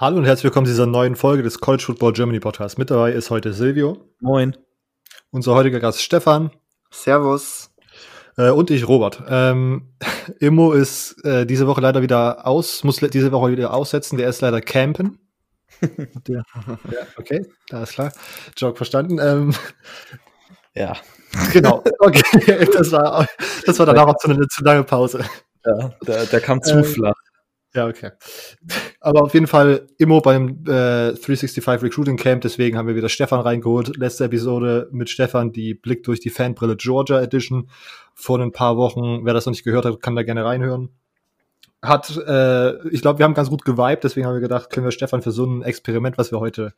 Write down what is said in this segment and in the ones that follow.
Hallo und herzlich willkommen zu dieser neuen Folge des College Football Germany Podcasts. Mit dabei ist heute Silvio. Moin. Unser heutiger Gast Stefan. Servus. Äh, und ich, Robert. Ähm, Immo ist äh, diese Woche leider wieder aus, muss diese Woche wieder aussetzen. Der ist leider campen. Ja, okay, alles klar. Joke verstanden. Ähm, ja. Genau. Okay, das war, das war danach auch zu eine zu lange Pause. Ja, der, der kam zu ähm, flach. Ja, okay. Aber auf jeden Fall immer beim äh, 365 Recruiting Camp, deswegen haben wir wieder Stefan reingeholt. Letzte Episode mit Stefan, die Blick durch die Fanbrille Georgia Edition vor ein paar Wochen. Wer das noch nicht gehört hat, kann da gerne reinhören. Hat, äh, ich glaube, wir haben ganz gut geweibt, deswegen haben wir gedacht, können wir Stefan für so ein Experiment, was wir heute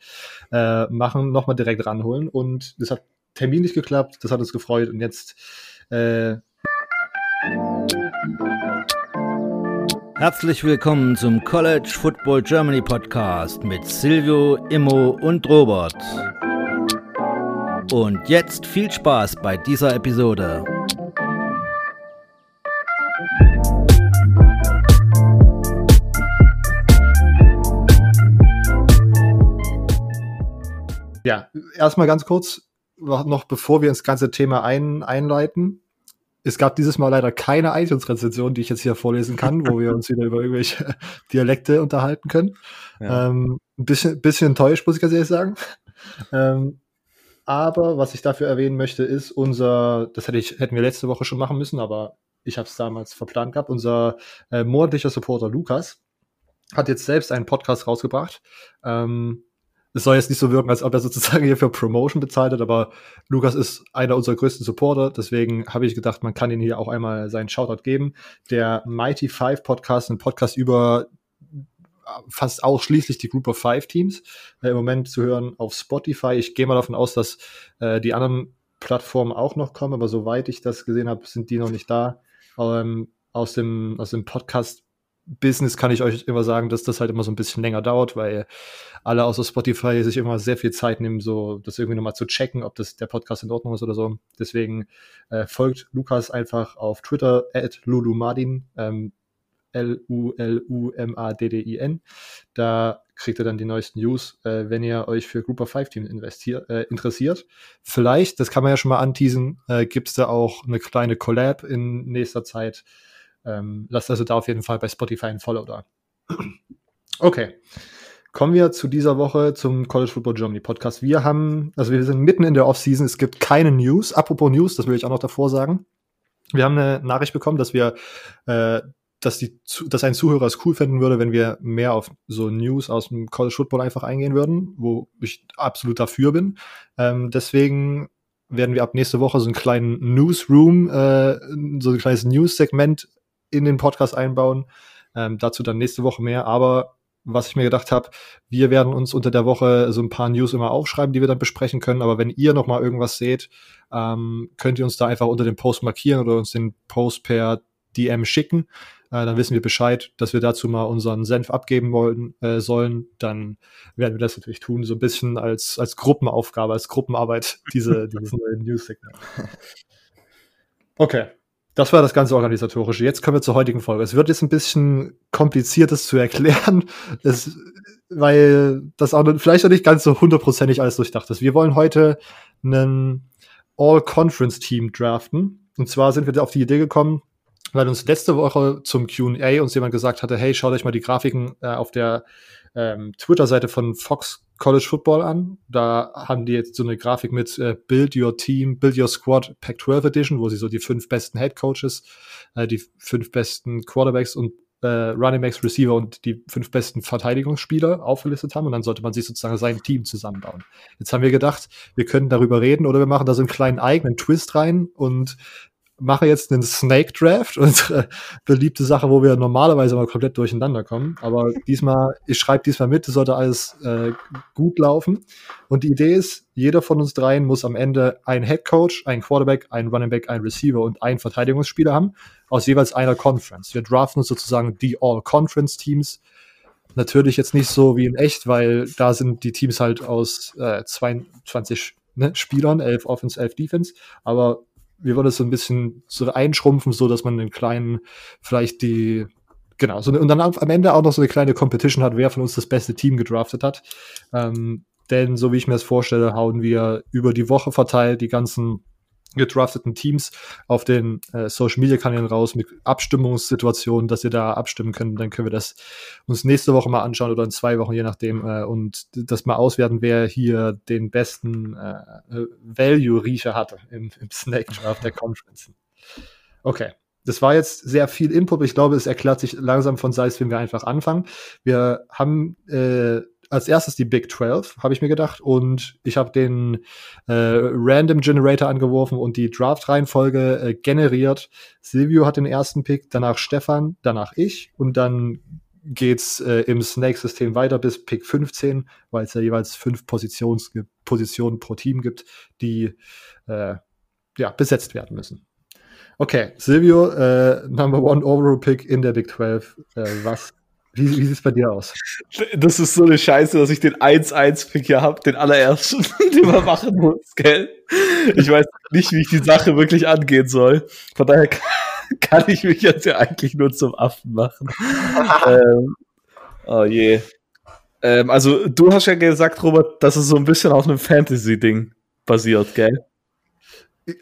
äh, machen, nochmal direkt ranholen. Und das hat terminlich geklappt, das hat uns gefreut und jetzt äh, Herzlich willkommen zum College Football Germany Podcast mit Silvio, Immo und Robert. Und jetzt viel Spaß bei dieser Episode. Ja, erstmal ganz kurz, noch bevor wir ins ganze Thema ein, einleiten es gab dieses Mal leider keine iTunes-Rezension, die ich jetzt hier vorlesen kann, wo wir uns wieder über irgendwelche Dialekte unterhalten können. Ja. Ähm, ein bisschen, bisschen enttäuscht, muss ich ganz ehrlich sagen. Ähm, aber was ich dafür erwähnen möchte, ist unser, das hätte ich, hätten wir letzte Woche schon machen müssen, aber ich habe es damals verplant gehabt, unser äh, monatlicher Supporter Lukas hat jetzt selbst einen Podcast rausgebracht. Ähm, es soll jetzt nicht so wirken, als ob er sozusagen hier für Promotion bezahlt hat, aber Lukas ist einer unserer größten Supporter, deswegen habe ich gedacht, man kann ihn hier auch einmal seinen Shoutout geben. Der Mighty Five Podcast, ein Podcast über fast ausschließlich die Group of Five Teams äh, im Moment zu hören auf Spotify. Ich gehe mal davon aus, dass äh, die anderen Plattformen auch noch kommen, aber soweit ich das gesehen habe, sind die noch nicht da. Ähm, aus dem, aus dem Podcast Business kann ich euch immer sagen, dass das halt immer so ein bisschen länger dauert, weil alle außer Spotify sich immer sehr viel Zeit nehmen, so das irgendwie nochmal zu checken, ob das der Podcast in Ordnung ist oder so. Deswegen äh, folgt Lukas einfach auf Twitter at lulumadin, ähm, L-U-L-U-M-A-D-D-I-N. Da kriegt ihr dann die neuesten News, äh, wenn ihr euch für Group of Five Teams äh, interessiert. Vielleicht, das kann man ja schon mal anteasen, äh, gibt es da auch eine kleine Collab in nächster Zeit ähm, lasst also da auf jeden Fall bei Spotify ein Follow da. Okay. Kommen wir zu dieser Woche zum College Football Germany Podcast. Wir haben, also wir sind mitten in der Offseason, es gibt keine News. Apropos News, das will ich auch noch davor sagen. Wir haben eine Nachricht bekommen, dass wir, äh, dass, die, dass ein Zuhörer es cool finden würde, wenn wir mehr auf so News aus dem College Football einfach eingehen würden, wo ich absolut dafür bin. Ähm, deswegen werden wir ab nächste Woche so einen kleinen Newsroom, äh, so ein kleines News-Segment in den Podcast einbauen. Ähm, dazu dann nächste Woche mehr. Aber was ich mir gedacht habe, wir werden uns unter der Woche so ein paar News immer aufschreiben, die wir dann besprechen können. Aber wenn ihr noch mal irgendwas seht, ähm, könnt ihr uns da einfach unter dem Post markieren oder uns den Post per DM schicken. Äh, dann wissen wir Bescheid, dass wir dazu mal unseren Senf abgeben wollen, äh, sollen. Dann werden wir das natürlich tun, so ein bisschen als, als Gruppenaufgabe, als Gruppenarbeit, diese, dieses neue News-Signal. Okay. Das war das ganze Organisatorische. Jetzt kommen wir zur heutigen Folge. Es wird jetzt ein bisschen kompliziert, das zu erklären, das, weil das auch vielleicht auch nicht ganz so hundertprozentig alles durchdacht ist. Wir wollen heute einen All-Conference-Team draften. Und zwar sind wir auf die Idee gekommen, weil uns letzte Woche zum QA uns jemand gesagt hatte, hey, schaut euch mal die Grafiken äh, auf der ähm, Twitter-Seite von Fox College Football an. Da haben die jetzt so eine Grafik mit äh, Build Your Team, Build Your Squad Pac-12 Edition, wo sie so die fünf besten Head Coaches, äh, die fünf besten Quarterbacks und äh, Running Backs, Receiver und die fünf besten Verteidigungsspieler aufgelistet haben und dann sollte man sich sozusagen sein Team zusammenbauen. Jetzt haben wir gedacht, wir können darüber reden oder wir machen da so einen kleinen eigenen Twist rein und mache jetzt einen Snake Draft, unsere beliebte Sache, wo wir normalerweise mal komplett durcheinander kommen. Aber diesmal, ich schreibe diesmal mit, es sollte alles äh, gut laufen. Und die Idee ist, jeder von uns dreien muss am Ende einen Head Coach, einen Quarterback, einen Running Back, einen Receiver und einen Verteidigungsspieler haben, aus jeweils einer Conference. Wir draften uns sozusagen die All-Conference-Teams. Natürlich jetzt nicht so wie in echt, weil da sind die Teams halt aus äh, 22 ne, Spielern, 11 Offense, 11 Defense. Aber wir wollen es so ein bisschen so einschrumpfen, so dass man den kleinen vielleicht die genau, so, und dann am Ende auch noch so eine kleine Competition hat, wer von uns das beste Team gedraftet hat. Ähm, denn so wie ich mir das vorstelle, hauen wir über die Woche verteilt die ganzen gedrafteten Teams auf den äh, Social Media Kanälen raus mit Abstimmungssituationen, dass ihr da abstimmen könnt. Dann können wir das uns nächste Woche mal anschauen oder in zwei Wochen, je nachdem, äh, und das mal auswerten, wer hier den besten äh, Value-Riecher hatte im, im Snake Draft der Conference. Okay. Das war jetzt sehr viel Input. Ich glaube, es erklärt sich langsam von selbst, wenn wir einfach anfangen. Wir haben äh, als erstes die Big 12, habe ich mir gedacht. Und ich habe den äh, Random Generator angeworfen und die Draft-Reihenfolge äh, generiert. Silvio hat den ersten Pick, danach Stefan, danach ich. Und dann geht's äh, im Snake-System weiter bis Pick 15, weil es ja jeweils fünf Positions Positionen pro Team gibt, die äh, ja, besetzt werden müssen. Okay, Silvio, äh, Number One Overall Pick in der Big 12. Äh, was wie, wie sieht es bei dir aus? Das ist so eine Scheiße, dass ich den 1-1-Pick hier habe, den allerersten, den man machen muss, gell? Ich weiß nicht, wie ich die Sache wirklich angehen soll. Von daher kann ich mich jetzt ja eigentlich nur zum Affen machen. ähm, oh je. Ähm, also, du hast ja gesagt, Robert, dass es so ein bisschen auf einem Fantasy-Ding basiert, gell?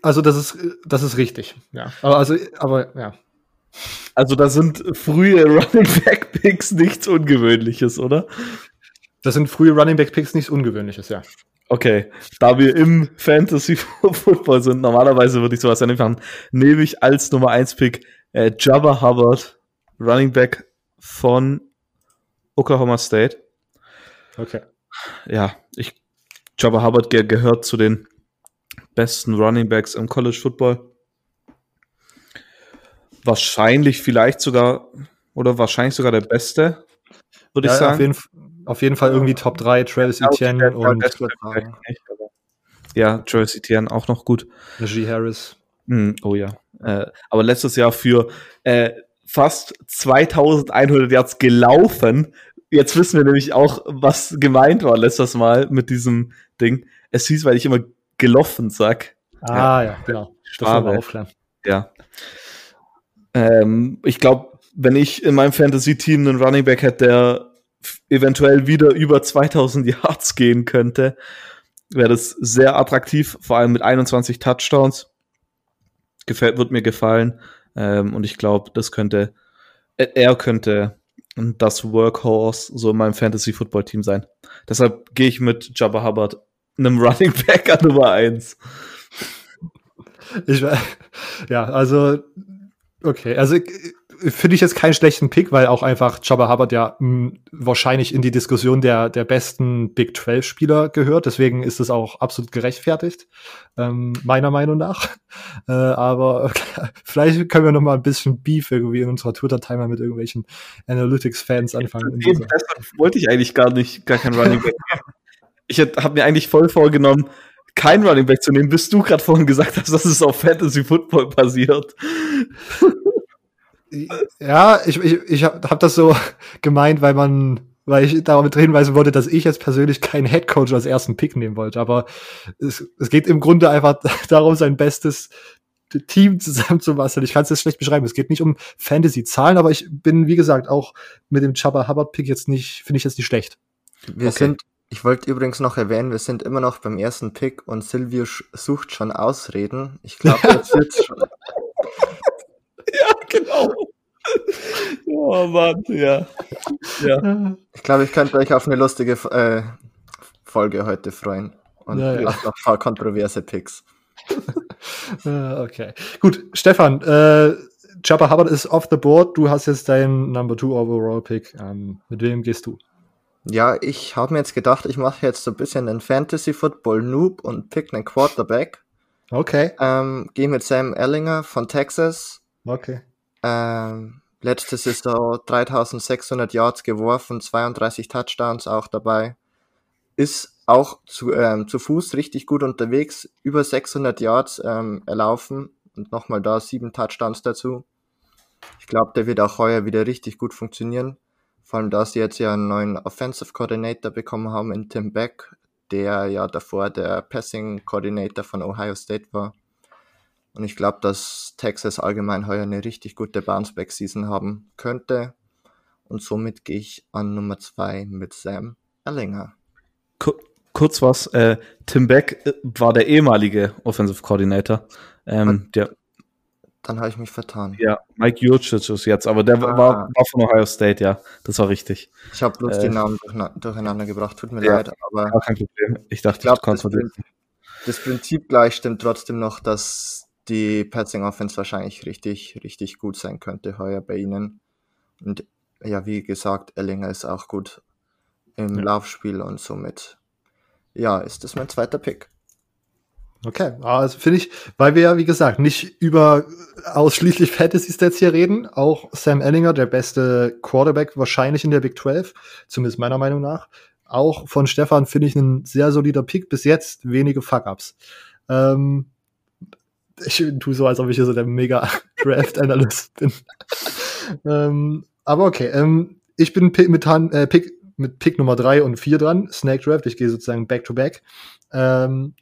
Also, das ist, das ist richtig, ja. Aber, also, aber, ja. Also da sind frühe Running Back Picks nichts Ungewöhnliches, oder? Das sind frühe Running Back Picks nichts Ungewöhnliches, ja. Okay, da wir im Fantasy Football sind, normalerweise würde ich sowas nicht machen, nehme ich als Nummer 1 Pick äh, Jabba Hubbard, Running Back von Oklahoma State. Okay. Ja, ich Jabba Hubbard ge gehört zu den besten Running Backs im College Football wahrscheinlich vielleicht sogar oder wahrscheinlich sogar der beste, würde ja, ich sagen. Auf jeden, auf jeden, Fall irgendwie Top 3, Travis Etienne und ja, Travis Etienne auch noch gut. Najee Harris. Mm, oh ja. Äh, aber letztes Jahr für äh, fast 2100 Yards gelaufen. Jetzt wissen wir nämlich auch, was gemeint war letztes Mal mit diesem Ding. Es hieß, weil ich immer gelaufen sag. Ah, ja, ja genau. Das wir aufklären. Ja. Ähm, ich glaube, wenn ich in meinem Fantasy-Team einen Running Back hätte, der eventuell wieder über 2000 Yards gehen könnte, wäre das sehr attraktiv, vor allem mit 21 Touchdowns. Gefällt, wird mir gefallen. Ähm, und ich glaube, das könnte, er könnte das Workhorse so in meinem Fantasy-Football-Team sein. Deshalb gehe ich mit Jabba Hubbard, einem Running Back an Nummer 1. Ich, ja, also Okay, also äh, finde ich jetzt keinen schlechten Pick, weil auch einfach Jabba Hubbard ja mh, hm, wahrscheinlich in die Diskussion der, der besten Big 12 Spieler gehört. Deswegen ist es auch absolut gerechtfertigt, ähm, meiner Meinung nach. Äh, aber okay, vielleicht können wir noch mal ein bisschen Beef irgendwie in unserer Twitter-Timer mit irgendwelchen Analytics-Fans anfangen. Eben, wollte ich eigentlich gar nicht, gar kein Running Back. ich habe mir eigentlich voll vorgenommen, kein Running Back zu nehmen, bis du gerade vorhin gesagt hast, dass es auf Fantasy Football basiert. Ja, ich, ich, ich habe hab das so gemeint, weil man, weil ich damit hinweisen wollte, dass ich jetzt persönlich keinen Headcoach als ersten Pick nehmen wollte. Aber es, es geht im Grunde einfach darum, sein bestes Team zusammenzubasteln. Ich kann es jetzt schlecht beschreiben. Es geht nicht um Fantasy-Zahlen, aber ich bin, wie gesagt, auch mit dem Chubba Hubbard-Pick jetzt nicht, finde ich jetzt nicht schlecht. Wir okay. sind ich wollte übrigens noch erwähnen, wir sind immer noch beim ersten Pick und Silvio sucht schon Ausreden. Ich glaube, das wird schon. ja, genau. Oh Mann, ja. ja. Ich glaube, ich könnte euch auf eine lustige äh, Folge heute freuen. Und ja, ja. noch ein paar kontroverse Picks. okay. Gut, Stefan, äh, Jabba Hubbard ist off the board. Du hast jetzt deinen Number Two Overall Pick. Ähm, mit wem gehst du? Ja, ich habe mir jetzt gedacht, ich mache jetzt so ein bisschen einen Fantasy Football Noob und pick einen Quarterback. Okay. Ähm, Gehe mit Sam Ellinger von Texas. Okay. Ähm, letzte Saison 3600 Yards geworfen, 32 Touchdowns auch dabei. Ist auch zu, ähm, zu Fuß richtig gut unterwegs, über 600 Yards ähm, erlaufen und nochmal da sieben Touchdowns dazu. Ich glaube, der wird auch heuer wieder richtig gut funktionieren. Vor allem, da sie jetzt ja einen neuen Offensive Coordinator bekommen haben in Tim Beck, der ja davor der Passing Coordinator von Ohio State war. Und ich glaube, dass Texas allgemein heuer eine richtig gute Bounceback-Season haben könnte. Und somit gehe ich an Nummer zwei mit Sam Erlinger. Kurz was, äh, Tim Beck äh, war der ehemalige Offensive Coordinator. Ähm, der, Dann habe ich mich vertan. ja, Mike Jurcic ist jetzt, aber der Ah. war, war von Ohio State, ja. Das war richtig. Ich habe bloß Äh, die Namen durcheina- durcheinander gebracht, tut mir Ja. leid, aber kein Problem. Ich dachte, ich glaube, du das, kannst Prin- das Prinzip gleich stimmt trotzdem noch, dass die Passing Offense wahrscheinlich richtig, richtig gut sein könnte heuer bei ihnen. Und ja, wie gesagt, Ellinger ist auch gut im Ja. Laufspiel und somit, ja, ist das mein zweiter Pick. Okay, also finde ich, weil wir ja, wie gesagt, nicht über ausschließlich Fantasy-Stats hier reden, auch Sam Ellinger, der beste Quarterback wahrscheinlich in der Big 12, zumindest meiner Meinung nach. Auch von Stefan finde ich ein sehr solider Pick, bis jetzt wenige Fuck-Ups. Ähm, ich tue so, als ob ich hier so der mega Draft-Analyst bin. ähm, aber okay, ähm, ich bin mit, äh, Pick, mit Pick Nummer drei und vier dran, Snake Draft, ich gehe sozusagen back-to-back. Ähm,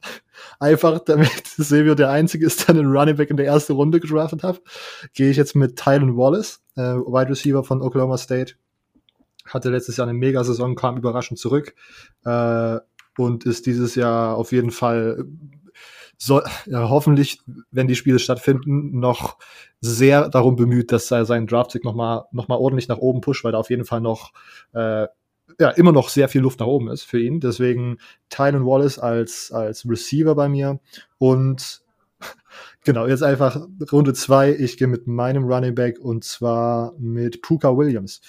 einfach damit Silvio der Einzige ist, der einen Running Back in der ersten Runde gedraftet hat, gehe ich jetzt mit Tylen Wallace, äh, Wide Receiver von Oklahoma State. Hatte letztes Jahr eine Mega-Saison, kam überraschend zurück äh, und ist dieses Jahr auf jeden Fall soll, ja, hoffentlich, wenn die Spiele stattfinden, noch sehr darum bemüht, dass er seinen Draft-Pick nochmal noch mal ordentlich nach oben pusht, weil da auf jeden Fall noch äh, ja, immer noch sehr viel Luft nach oben ist für ihn. Deswegen Tylen Wallace als, als Receiver bei mir. Und genau, jetzt einfach Runde zwei. Ich gehe mit meinem Running Back und zwar mit Puka Williams.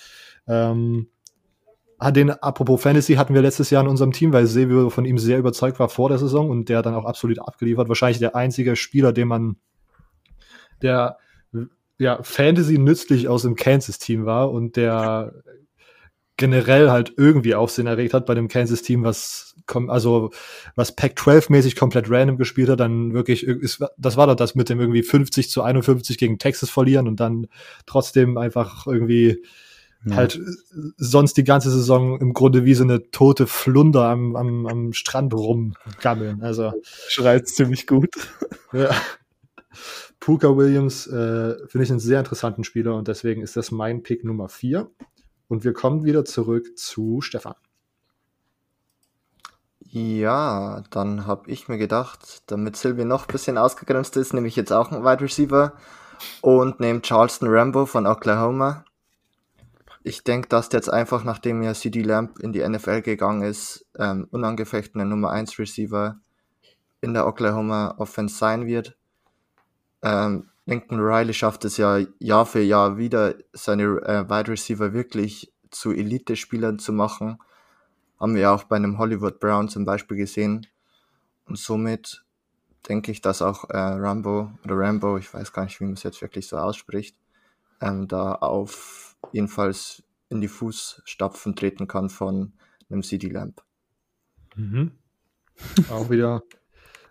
Ähm, hat den, apropos Fantasy, hatten wir letztes Jahr in unserem Team, weil Silvio von ihm sehr überzeugt war vor der Saison und der dann auch absolut abgeliefert. Wahrscheinlich der einzige Spieler, den man, der ja, Fantasy nützlich aus dem Kansas-Team war und der generell halt irgendwie Aufsehen erregt hat bei dem Kansas-Team, was also was Pac-12-mäßig komplett random gespielt hat, dann wirklich, ist, das war doch das mit dem irgendwie 50 zu 51 gegen Texas verlieren und dann trotzdem einfach irgendwie Ja. halt äh, sonst die ganze Saison im Grunde wie so eine tote Flunder am, am, am Strand rumgammeln. Also Schreit ziemlich gut. ja. Puka Williams äh, finde ich einen sehr interessanten Spieler und deswegen ist das mein Pick Nummer 4. Und wir kommen wieder zurück zu Stefan. Ja, dann habe ich mir gedacht, damit Sylvie noch ein bisschen ausgegrenzt ist, nehme ich jetzt auch einen Wide Receiver und nehme Charleston Rambo von Oklahoma. Ich denke, dass jetzt einfach, nachdem ja CD Lamb in die NFL gegangen ist, ähm, unangefechtener Nummer 1 Receiver in der Oklahoma Offense sein wird. Ähm, Lincoln Riley schafft es ja Jahr für Jahr wieder, seine äh, Wide Receiver wirklich zu Elite-Spielern zu machen. Haben wir auch bei einem Hollywood Brown zum Beispiel gesehen. Und somit denke ich, dass auch äh, Rambo oder Rambo, ich weiß gar nicht, wie man es jetzt wirklich so ausspricht, ähm, da auf jedenfalls in die Fußstapfen treten kann von einem CD Lamp. Mhm. Auch wieder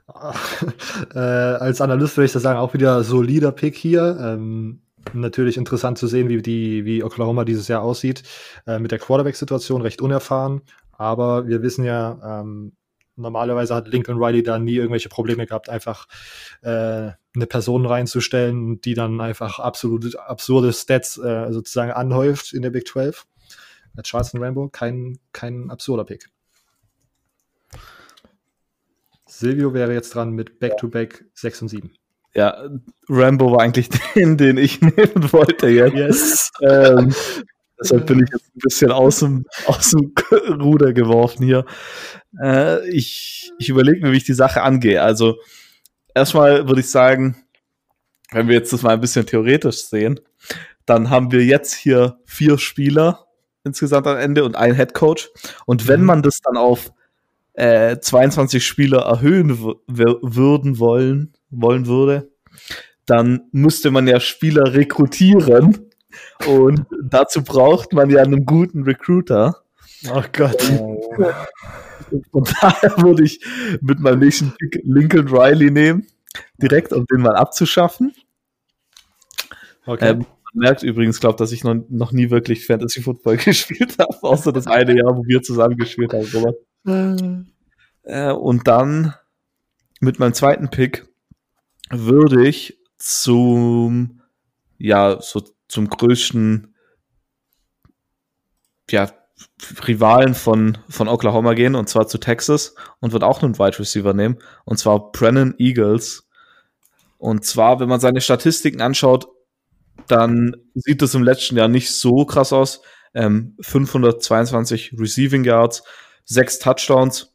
äh, als Analyst würde ich das sagen, auch wieder solider Pick hier. Ähm, natürlich interessant zu sehen, wie, die, wie Oklahoma dieses Jahr aussieht. Äh, mit der Quarterback-Situation recht unerfahren. Aber wir wissen ja, ähm, normalerweise hat Lincoln Riley da nie irgendwelche Probleme gehabt, einfach äh, eine Person reinzustellen, die dann einfach absolut absurde Stats äh, sozusagen anhäuft in der Big 12. Äh, Charleston Rambo, kein, kein absurder Pick. Silvio wäre jetzt dran mit Back-to-Back 6 und 7. Ja, Rambo war eigentlich den, den ich nehmen wollte jetzt. Yes. Ähm, deshalb bin ich jetzt ein bisschen aus dem, aus dem Ruder geworfen hier. Äh, ich ich überlege mir, wie ich die Sache angehe. Also, erstmal würde ich sagen, wenn wir jetzt das mal ein bisschen theoretisch sehen, dann haben wir jetzt hier vier Spieler insgesamt am Ende und einen Head Coach. Und wenn Mhm. man das dann auf äh, 22 Spieler erhöhen würden wollen, wollen würde, dann müsste man ja Spieler rekrutieren. Und dazu braucht man ja einen guten Recruiter. Oh Gott. Und daher würde ich mit meinem nächsten Pick Lincoln Riley nehmen, direkt um den mal abzuschaffen. Okay. Ähm, man merkt übrigens, glaube dass ich noch, noch nie wirklich Fantasy Football gespielt habe, außer das eine Jahr, wo wir zusammen gespielt haben, Robert. Äh, und dann mit meinem zweiten Pick würde ich zum, ja, so zum größten ja, Rivalen von, von Oklahoma gehen, und zwar zu Texas, und wird auch einen Wide Receiver nehmen, und zwar Brennan Eagles. Und zwar, wenn man seine Statistiken anschaut, dann sieht das im letzten Jahr nicht so krass aus. Ähm, 522 Receiving Yards, sechs Touchdowns.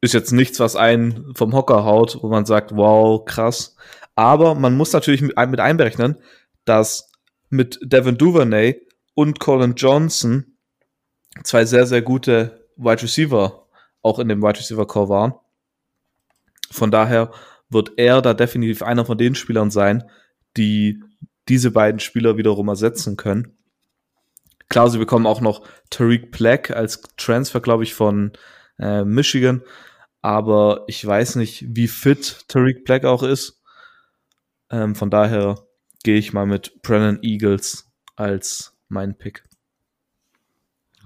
Ist jetzt nichts, was einen vom Hocker haut, wo man sagt, wow, krass. Aber man muss natürlich mit, einberechnen, dass mit Devin Duvernay und Colin Johnson zwei sehr, sehr gute Wide Receiver auch in dem Wide Receiver Core waren. Von daher wird er da definitiv einer von den Spielern sein, die diese beiden Spieler wiederum ersetzen können. Klar, sie bekommen auch noch Tariq Black als Transfer, glaube ich, von äh, Michigan. Aber ich weiß nicht, wie fit Tariq Black auch ist. Ähm, von daher gehe ich mal mit Brennan Eagles als mein Pick.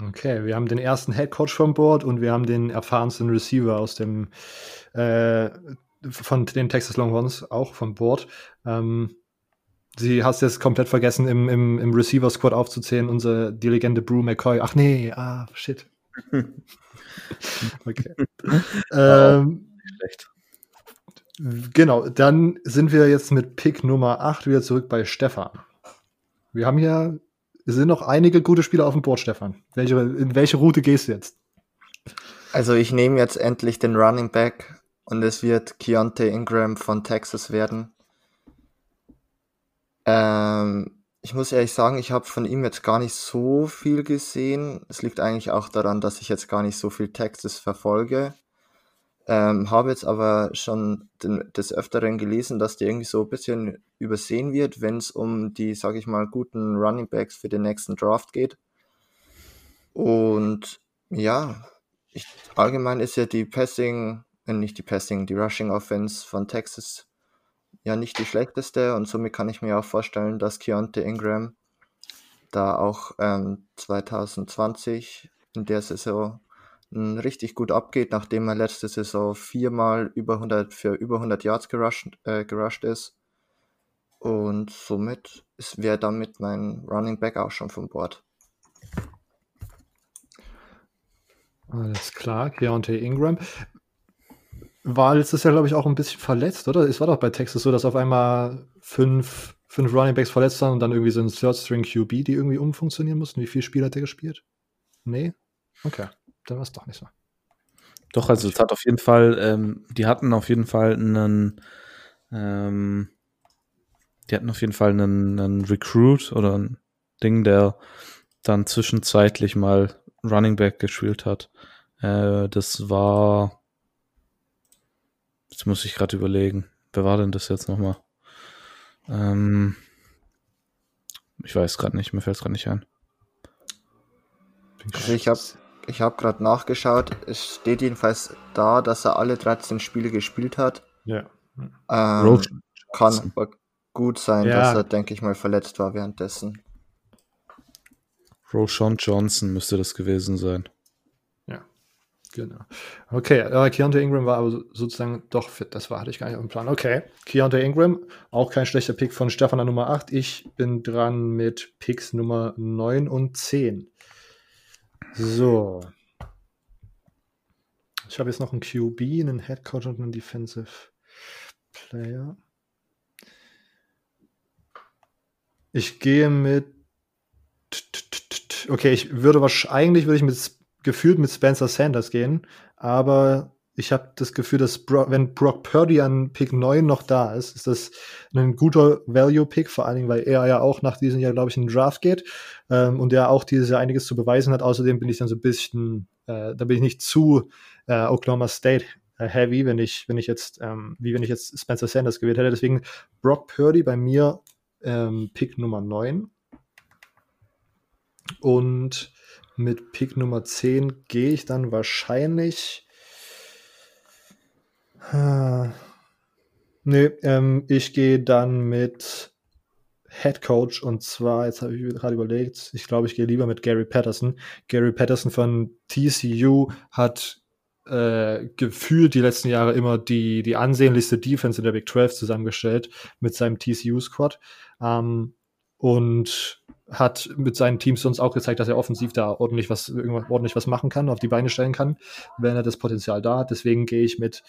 Okay, wir haben den ersten Head Coach vom Board und wir haben den erfahrensten Receiver aus dem äh, von den Texas Longhorns auch vom Board. Ähm, Sie hast jetzt komplett vergessen, im, im, im Receiver-Squad aufzuzählen, unsere die Legende Brew McCoy. Ach nee, ah, shit. okay. ähm, Schlecht. Genau, dann sind wir jetzt mit Pick Nummer 8 wieder zurück bei Stefan. Wir haben hier, es sind noch einige gute Spieler auf dem Board, Stefan. Welche, in welche Route gehst du jetzt? Also ich nehme jetzt endlich den Running Back und es wird Keontae Ingram von Texas werden. Ähm, ich muss ehrlich sagen, ich habe von ihm jetzt gar nicht so viel gesehen. Es liegt eigentlich auch daran, dass ich jetzt gar nicht so viel Textes verfolge. Ähm, habe jetzt aber schon den, des Öfteren gelesen, dass der irgendwie so ein bisschen übersehen wird, wenn es um die, sage ich mal, guten Running Backs für den nächsten Draft geht. Und ja, ich, allgemein ist ja die Passing, äh, nicht die Passing, die Rushing Offense von Texas ja nicht die schlechteste und somit kann ich mir auch vorstellen, dass Keontae Ingram da auch ähm, 2020 in der Saison hm, richtig gut abgeht, nachdem er letzte Saison viermal über 100 für über 100 Yards gerusht, äh, gerusht ist. Und somit wäre damit mein Running Back auch schon vom Bord. Alles klar, Keontae Ingram war letztes Jahr, glaube ich, auch ein bisschen verletzt, oder? Es war doch bei Texas so, dass auf einmal fünf, fünf Running Backs verletzt waren und dann irgendwie so ein Third-String QB, die irgendwie umfunktionieren mussten. Wie viele Spiele hat der gespielt? Nee? Okay, dann war es doch nicht so. Doch, also es hat auf jeden Fall, ähm, die hatten auf jeden Fall einen, ähm, die hatten auf jeden Fall einen, einen Recruit oder ein Ding, der dann zwischenzeitlich mal Running Back gespielt hat. Äh, das war Jetzt muss ich gerade überlegen. Wer war denn das jetzt nochmal? Ähm, ich weiß gerade nicht, mir fällt es gerade nicht ein. Also ich habe ich hab gerade nachgeschaut. Es steht jedenfalls da, dass er alle 13 Spiele gespielt hat. Ja. Ähm, kann aber gut sein, ja. dass er, denke ich mal, verletzt war währenddessen. Roshan Johnson müsste das gewesen sein. Genau. Okay, äh, Keontae Ingram war aber sozusagen doch fit. Das war, hatte ich gar nicht auf dem Plan. Okay, Keontae Ingram, auch kein schlechter Pick von Stefan an Nummer 8. Ich bin dran mit Picks Nummer 9 und 10. So. Ich habe jetzt noch einen QB, einen Head und einen Defensive Player. Ich gehe mit. Okay, ich würde wahrscheinlich, würde ich mit gefühlt mit Spencer Sanders gehen, aber ich habe das Gefühl, dass Bro wenn Brock Purdy an Pick 9 noch da ist, ist das ein guter Value-Pick, vor allen Dingen, weil er ja auch nach diesem Jahr, glaube ich, in den Draft geht ähm, und er auch dieses Jahr einiges zu beweisen hat. Außerdem bin ich dann so ein bisschen, äh, da bin ich nicht zu äh, Oklahoma State heavy, wenn ich, wenn ich jetzt, ähm, wie wenn ich jetzt Spencer Sanders gewählt hätte. Deswegen Brock Purdy bei mir ähm, Pick Nummer 9. Und mit Pick Nummer 10 gehe ich dann wahrscheinlich. Äh, nee, ähm, ich gehe dann mit Head Coach und zwar, jetzt habe ich gerade überlegt, ich glaube, ich gehe lieber mit Gary Patterson. Gary Patterson von TCU hat äh, gefühlt die letzten Jahre immer die, die ansehnlichste Defense in der Big 12 zusammengestellt mit seinem TCU-Squad. Ähm, und hat mit seinen Teams sonst auch gezeigt, dass er offensiv da ordentlich was, ordentlich was machen kann, auf die Beine stellen kann, wenn er das Potenzial da hat. Deswegen gehe ich mit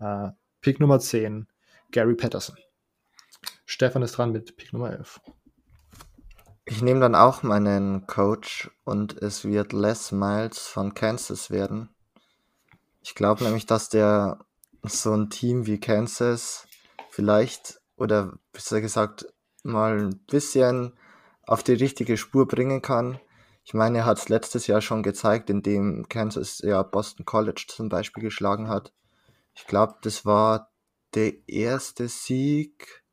äh, Pick Nummer 10, Gary Patterson. Stefan ist dran mit Pick Nummer 11. Ich nehme dann auch meinen Coach und es wird Les Miles von Kansas werden. Ich glaube nämlich, dass der so ein Team wie Kansas vielleicht oder besser gesagt mal ein bisschen auf die richtige Spur bringen kann. Ich meine, er hat es letztes Jahr schon gezeigt, indem Kansas ja Boston College zum Beispiel geschlagen hat. Ich glaube, das war der erste Sieg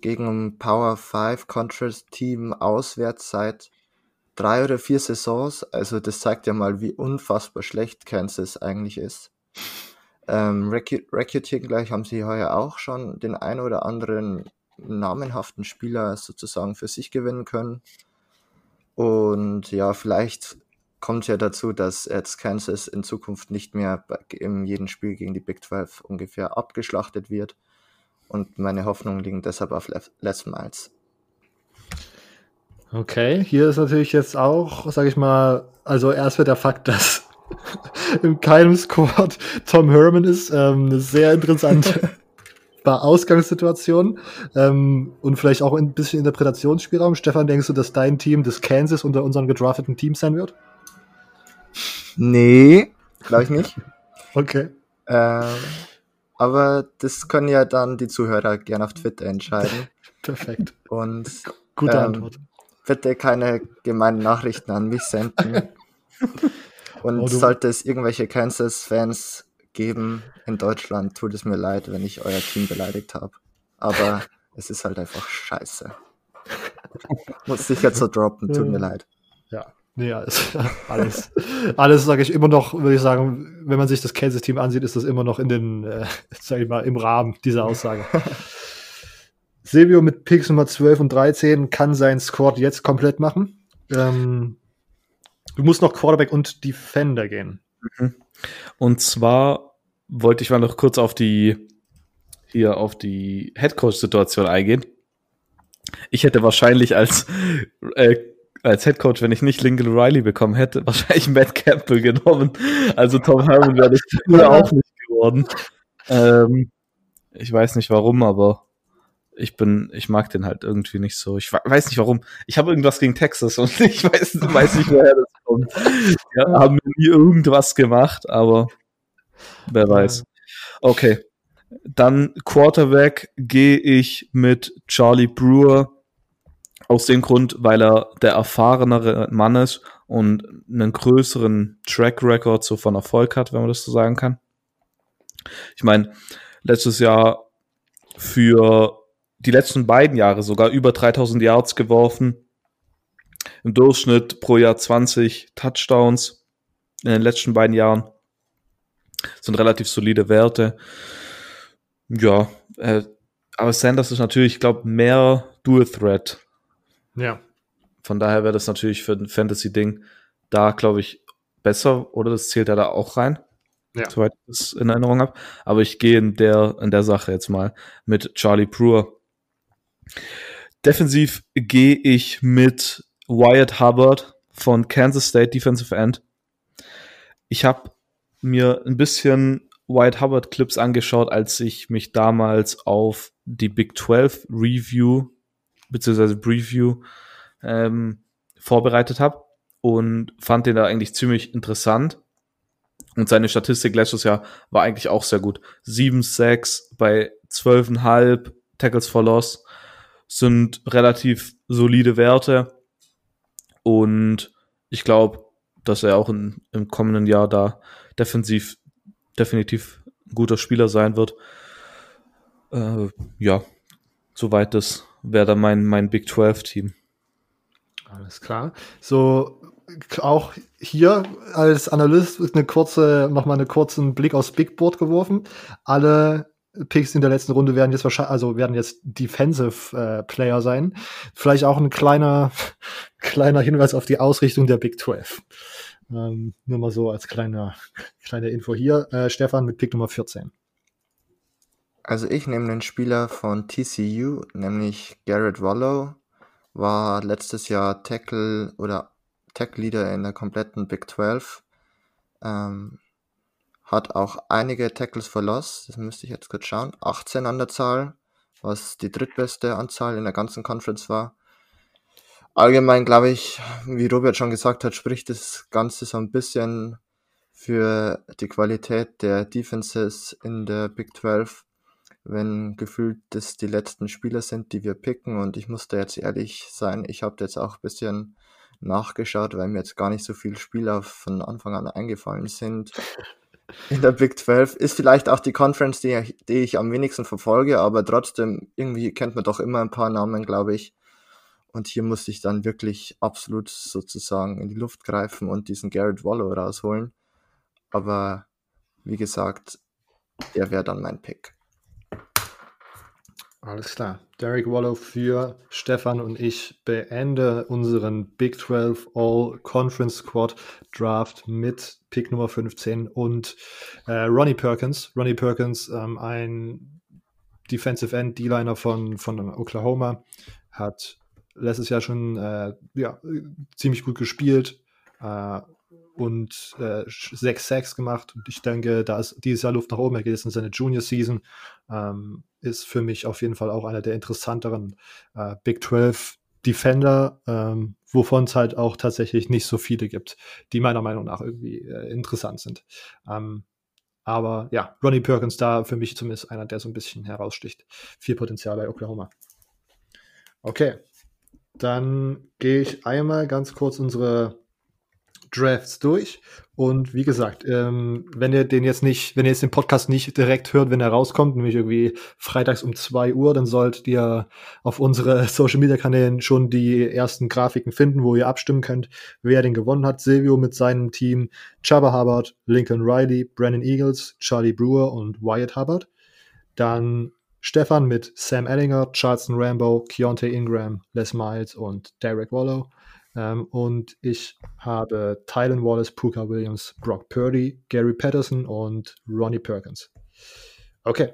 gegen ein Power 5 Contrast Team auswärts seit drei oder vier Saisons. Also das zeigt ja mal, wie unfassbar schlecht Kansas eigentlich ist. Ähm, Recruiting gleich haben sie heuer auch schon den ein oder anderen namenhaften Spieler sozusagen für sich gewinnen können. Und ja, vielleicht kommt ja dazu, dass jetzt Kansas in Zukunft nicht mehr in jedem Spiel gegen die Big 12 ungefähr abgeschlachtet wird. Und meine Hoffnungen liegen deshalb auf Les Miles. Okay, hier ist natürlich jetzt auch, sage ich mal, also erst wird der Fakt, dass in keinem Squad Tom Herman ist, ähm, eine sehr interessante Ausgangssituation ähm, und vielleicht auch ein bisschen Interpretationsspielraum. Stefan, denkst du, dass dein Team das Kansas unter unseren gedrafteten Teams sein wird? Nee, glaube ich nicht. okay. Ähm, aber das können ja dann die Zuhörer gerne auf Twitter entscheiden. Perfekt. Und gute ähm, Antwort. Bitte keine gemeinen Nachrichten an mich senden. Und oh, sollte es irgendwelche Kansas-Fans geben in Deutschland, tut es mir leid, wenn ich euer Team beleidigt habe. Aber es ist halt einfach scheiße. Muss ich jetzt so droppen, tut mir leid. Ja, nee, alles, alles, alles sage ich immer noch, würde ich sagen, wenn man sich das Kansas-Team ansieht, ist das immer noch in den, äh, sag ich mal, im Rahmen dieser Aussage. Silvio mit Picks Nummer 12 und 13 kann seinen Squad jetzt komplett machen. Ähm, du musst noch Quarterback und Defender gehen. Mhm. Und zwar wollte ich mal noch kurz auf die hier auf die Headcoach-Situation eingehen. Ich hätte wahrscheinlich als äh, als Headcoach, wenn ich nicht Lincoln Riley bekommen hätte, wahrscheinlich Matt Campbell genommen. Also Tom Herman wäre das auch nicht geworden. Ähm, ich weiß nicht warum, aber ich bin, ich mag den halt irgendwie nicht so. Ich weiß nicht warum. Ich habe irgendwas gegen Texas und ich weiß, weiß nicht, woher das kommt. Ja, haben nie irgendwas gemacht, aber wer weiß. Okay. Dann Quarterback gehe ich mit Charlie Brewer aus dem Grund, weil er der erfahrenere Mann ist und einen größeren Track Record so von Erfolg hat, wenn man das so sagen kann. Ich meine, letztes Jahr für die letzten beiden Jahre sogar über 3000 Yards geworfen. Im Durchschnitt pro Jahr 20 Touchdowns in den letzten beiden Jahren. Das sind relativ solide Werte. Ja, äh, aber Sanders ist natürlich, ich glaube, mehr Dual Threat. Ja. Von daher wäre das natürlich für ein Fantasy-Ding da, glaube ich, besser, oder das zählt ja da auch rein. Ja. Soweit ich das in Erinnerung habe. Aber ich gehe in der, in der Sache jetzt mal mit Charlie Brewer. Defensiv gehe ich mit Wyatt Hubbard von Kansas State Defensive End. Ich habe mir ein bisschen Wyatt Hubbard Clips angeschaut, als ich mich damals auf die Big 12 Review bzw. Preview ähm, vorbereitet habe und fand den da eigentlich ziemlich interessant. Und seine Statistik letztes Jahr war eigentlich auch sehr gut. 7-6 bei 12,5 Tackles for Loss sind relativ solide Werte. Und ich glaube, dass er auch in, im kommenden Jahr da defensiv definitiv ein guter Spieler sein wird. Äh, ja, soweit das wäre dann mein, mein Big 12 Team. Alles klar. So, auch hier als Analyst eine kurze, nochmal einen kurzen Blick aufs Big Board geworfen. Alle Picks in der letzten Runde werden jetzt wahrscheinlich, also werden jetzt Defensive äh, Player sein. Vielleicht auch ein kleiner, kleiner Hinweis auf die Ausrichtung der Big 12. Ähm, nur mal so als kleiner, kleine Info hier. Äh, Stefan mit Pick Nummer 14. Also ich nehme einen Spieler von TCU, nämlich Garrett Wallow. war letztes Jahr Tackle oder Tackle Leader in der kompletten Big 12. Ähm, hat auch einige Tackles for Loss, das müsste ich jetzt kurz schauen, 18 an der Zahl, was die drittbeste Anzahl in der ganzen Conference war. Allgemein glaube ich, wie Robert schon gesagt hat, spricht das Ganze so ein bisschen für die Qualität der Defenses in der Big 12, wenn gefühlt das die letzten Spieler sind, die wir picken. Und ich muss da jetzt ehrlich sein, ich habe jetzt auch ein bisschen nachgeschaut, weil mir jetzt gar nicht so viele Spieler von Anfang an eingefallen sind. In der Big 12 ist vielleicht auch die Conference, die, die ich am wenigsten verfolge, aber trotzdem, irgendwie kennt man doch immer ein paar Namen, glaube ich. Und hier musste ich dann wirklich absolut sozusagen in die Luft greifen und diesen Garrett Wallow rausholen. Aber wie gesagt, der wäre dann mein Pick. Alles klar. Derek Wallow für Stefan und ich beende unseren Big 12 All Conference Squad Draft mit Pick Nummer 15 und äh, Ronnie Perkins. Ronnie Perkins, ähm, ein Defensive End D-Liner von, von Oklahoma, hat letztes Jahr schon äh, ja, ziemlich gut gespielt. Äh, und äh, sechs Sacks gemacht. Und ich denke, da ist dieses Jahr Luft nach oben. Er geht jetzt in seine Junior Season. Ähm, ist für mich auf jeden Fall auch einer der interessanteren äh, Big 12 Defender, ähm, wovon es halt auch tatsächlich nicht so viele gibt, die meiner Meinung nach irgendwie äh, interessant sind. Ähm, aber ja, Ronnie Perkins da für mich zumindest einer, der so ein bisschen heraussticht. Viel Potenzial bei Oklahoma. Okay, dann gehe ich einmal ganz kurz unsere Drafts durch. Und wie gesagt, ähm, wenn ihr den jetzt nicht, wenn ihr jetzt den Podcast nicht direkt hört, wenn er rauskommt, nämlich irgendwie freitags um 2 Uhr, dann solltet ihr auf unsere Social Media Kanälen schon die ersten Grafiken finden, wo ihr abstimmen könnt, wer den gewonnen hat. Silvio mit seinem Team, Chubba Hubbard, Lincoln Riley, Brandon Eagles, Charlie Brewer und Wyatt Hubbard. Dann Stefan mit Sam Ellinger, Charleston Rambo, Keontae Ingram, Les Miles und Derek Wallow. Ähm, und ich habe Tylen Wallace, Puka Williams, Brock Purdy, Gary Patterson und Ronnie Perkins. Okay.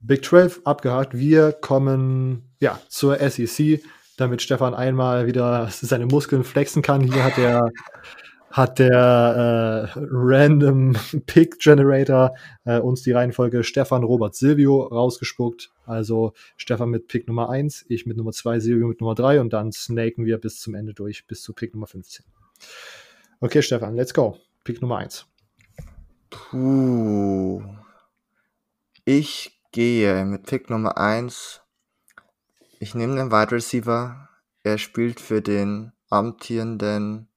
Big 12 abgehakt. Wir kommen ja zur SEC, damit Stefan einmal wieder seine Muskeln flexen kann. Hier hat er hat der äh, Random Pick Generator äh, uns die Reihenfolge Stefan, Robert, Silvio rausgespuckt. Also Stefan mit Pick Nummer 1, ich mit Nummer 2, Silvio mit Nummer 3 und dann snaken wir bis zum Ende durch, bis zu Pick Nummer 15. Okay, Stefan, let's go. Pick Nummer 1. Puh. Ich gehe mit Pick Nummer 1. Ich nehme den Wide Receiver. Er spielt für den amtierenden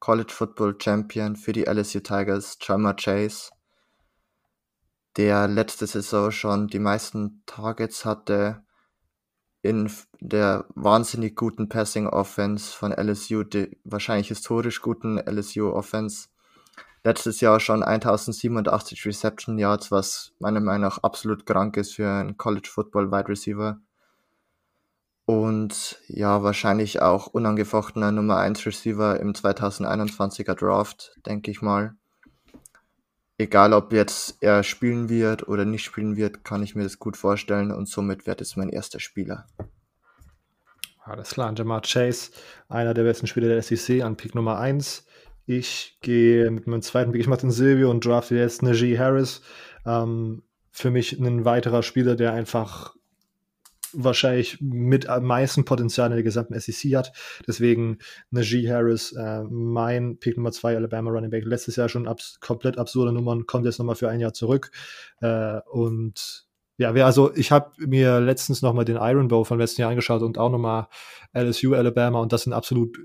College Football Champion für die LSU Tigers, Jamar Chase, der letzte Saison schon die meisten Targets hatte in der wahnsinnig guten Passing Offense von LSU, die wahrscheinlich historisch guten LSU Offense. Letztes Jahr schon 1087 Reception Yards, was meiner Meinung nach absolut krank ist für einen College Football Wide Receiver und ja, wahrscheinlich auch unangefochtener Nummer 1 Receiver im 2021er Draft, denke ich mal. Egal, ob jetzt er spielen wird oder nicht spielen wird, kann ich mir das gut vorstellen und somit wird es mein erster Spieler. Alles klar, Jamar Chase, einer der besten Spieler der SEC an Pick Nummer 1. Ich gehe mit meinem zweiten Pick, ich mache den Silvio und drafte jetzt Najee Harris. Ähm, für mich ein weiterer Spieler, der einfach wahrscheinlich mit am meisten Potenzial in der gesamten SEC hat. Deswegen Najee Harris, äh, mein Pick Nummer 2, Alabama Running Back, letztes Jahr schon abs komplett absurde Nummern, kommt jetzt nochmal für ein Jahr zurück. Äh, und ja, also ich habe mir letztens nochmal den Iron Bowl von letzten Jahr angeschaut und auch nochmal LSU, Alabama und das sind absolut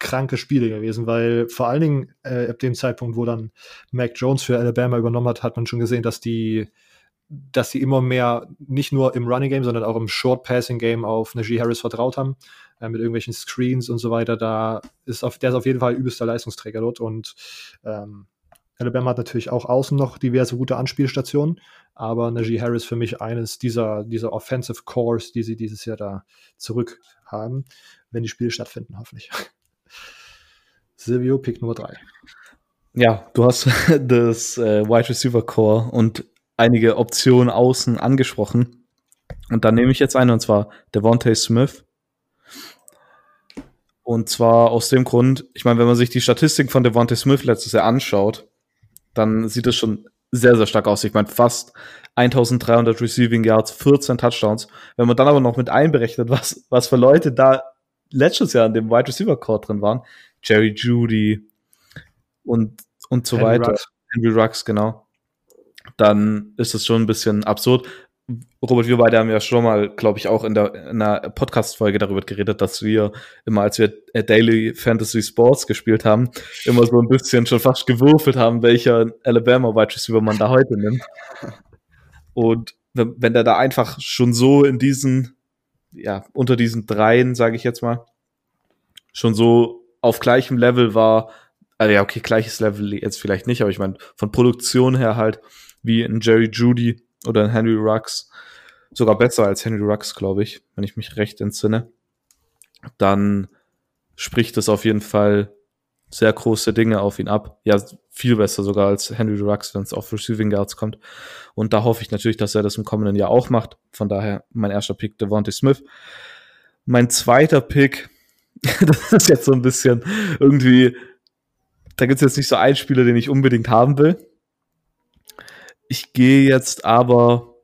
kranke Spiele gewesen, weil vor allen Dingen äh, ab dem Zeitpunkt, wo dann Mac Jones für Alabama übernommen hat, hat man schon gesehen, dass die dass sie immer mehr nicht nur im Running Game, sondern auch im Short Passing Game auf Najee Harris vertraut haben, äh, mit irgendwelchen Screens und so weiter. Da ist auf, der ist auf jeden Fall übelster Leistungsträger dort und ähm, Alabama hat natürlich auch außen noch diverse gute Anspielstationen, aber Najee Harris für mich eines dieser, dieser Offensive Cores, die sie dieses Jahr da zurück haben, wenn die Spiele stattfinden, hoffentlich. Silvio, Pick Nummer 3. Ja, du hast das äh, Wide Receiver Core und einige Optionen außen angesprochen. Und dann nehme ich jetzt eine, und zwar Devontae Smith. Und zwar aus dem Grund, ich meine, wenn man sich die Statistik von Devontae Smith letztes Jahr anschaut, dann sieht es schon sehr, sehr stark aus. Ich meine, fast 1300 Receiving Yards, 14 Touchdowns. Wenn man dann aber noch mit einberechnet, was, was für Leute da letztes Jahr in dem Wide Receiver Court drin waren, Jerry Judy und, und so Henry weiter, Rux. Henry Rux, genau, dann ist es schon ein bisschen absurd. Robert, wir beide haben ja schon mal, glaube ich, auch in, der, in einer Podcast-Folge darüber geredet, dass wir immer, als wir Daily Fantasy Sports gespielt haben, immer so ein bisschen schon fast gewürfelt haben, welcher Alabama Wide Receiver man da heute nimmt. Und wenn, wenn der da einfach schon so in diesen, ja, unter diesen dreien, sage ich jetzt mal, schon so auf gleichem Level war, also ja, okay, gleiches Level jetzt vielleicht nicht, aber ich meine, von Produktion her halt, wie ein Jerry Judy oder ein Henry Rux, sogar besser als Henry Rux, glaube ich, wenn ich mich recht entsinne, dann spricht es auf jeden Fall sehr große Dinge auf ihn ab. Ja, viel besser sogar als Henry Rux, wenn es auf Receiving Guards kommt. Und da hoffe ich natürlich, dass er das im kommenden Jahr auch macht. Von daher mein erster Pick, Devontae Smith. Mein zweiter Pick, das ist jetzt so ein bisschen irgendwie, da gibt es jetzt nicht so einen Spieler, den ich unbedingt haben will. Ich gehe jetzt aber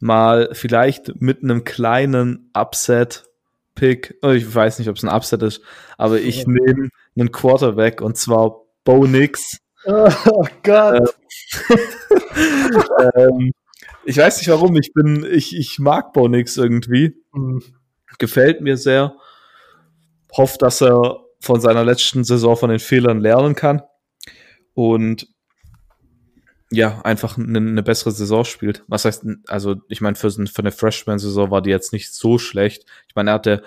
mal vielleicht mit einem kleinen Upset-Pick. Oh, ich weiß nicht, ob es ein Upset ist, aber ich nehme einen Quarterback und zwar Bo Nix. Oh Gott. Ähm, ähm, ich weiß nicht warum, ich bin, ich, ich mag Bo Nix irgendwie. Mhm. Gefällt mir sehr. Hofft, dass er von seiner letzten Saison von den Fehlern lernen kann. Und ja, einfach eine, eine bessere Saison spielt. Was heißt, also ich meine, für, für eine Freshman-Saison war die jetzt nicht so schlecht. Ich meine, er hatte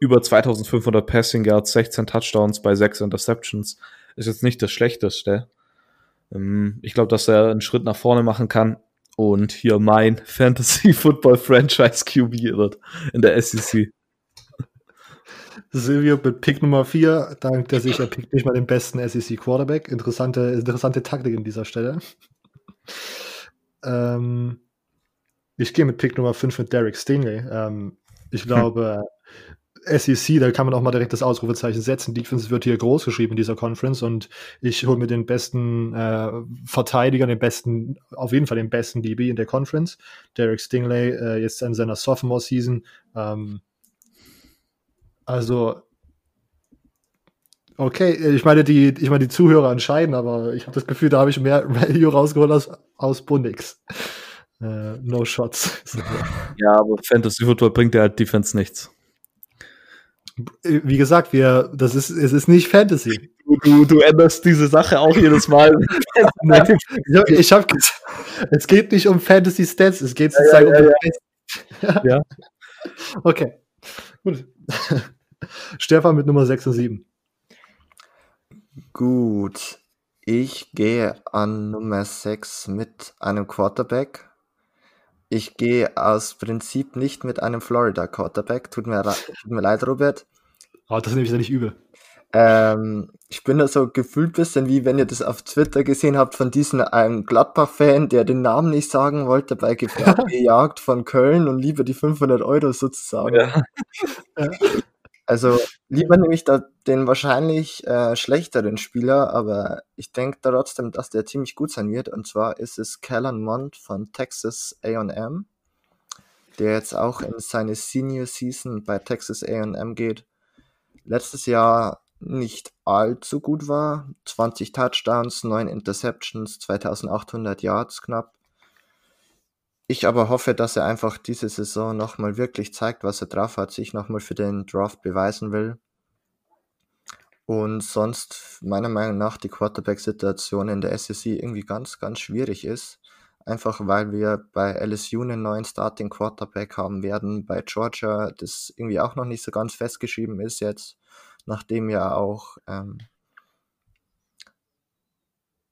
über 2500 Passing Yards, 16 Touchdowns bei 6 Interceptions. Ist jetzt nicht das Schlechteste. Ähm, ich glaube, dass er einen Schritt nach vorne machen kann und hier mein Fantasy Football Franchise QB wird in der SEC. Silvio mit Pick Nummer 4 dankt er sich, er pickt nicht mal den besten SEC Quarterback. Interessante, interessante Taktik an dieser Stelle. ähm, ich gehe mit Pick Nummer 5 mit Derek Stingley. Ähm, ich glaube, SEC, da kann man auch mal direkt das Ausrufezeichen setzen. Defense wird hier groß geschrieben in dieser Conference und ich hole mir den besten äh, Verteidiger, den besten, auf jeden Fall den besten DB in der Conference. Derek Stingley, äh, jetzt in seiner Sophomore-Season. Ähm, also, okay, ich meine, die, ich meine, die Zuhörer entscheiden, aber ich habe das Gefühl, da habe ich mehr Value rausgeholt als aus Bundix. Äh, no shots. ja, aber Fantasy Football bringt ja halt Defense nichts. Wie gesagt, wir, das ist, es ist nicht Fantasy. Du, du, änderst diese Sache auch jedes Mal. ich habe es geht nicht um Fantasy Stats, es geht sozusagen ja, ja, um ja, ja. Okay. Gut. Stefan mit Nummer 6 und 7. Gut. Ich gehe an Nummer 6 mit einem Quarterback. Ich gehe aus Prinzip nicht mit einem Florida Quarterback. Tut mir, tut mir leid, Robert. Oh, das nehme ich ja nicht übel. Ähm, ich bin da so gefühlt bisschen wie wenn ihr das auf Twitter gesehen habt von diesem einem Gladbach-Fan, der den Namen nicht sagen wollte, bei gejagt von Köln und lieber die 500 Euro sozusagen. Ja. Also lieber nehme ich da den wahrscheinlich äh, schlechteren Spieler, aber ich denke trotzdem, dass der ziemlich gut sein wird. Und zwar ist es Callan Mond von Texas AM, der jetzt auch in seine Senior Season bei Texas AM geht. Letztes Jahr nicht allzu gut war. 20 Touchdowns, 9 Interceptions, 2800 Yards knapp. Ich aber hoffe, dass er einfach diese Saison nochmal wirklich zeigt, was er drauf hat, sich nochmal für den Draft beweisen will. Und sonst, meiner Meinung nach, die Quarterback-Situation in der SEC irgendwie ganz, ganz schwierig ist. Einfach weil wir bei LSU einen neuen Starting Quarterback haben werden, bei Georgia das irgendwie auch noch nicht so ganz festgeschrieben ist jetzt nachdem ja auch ähm,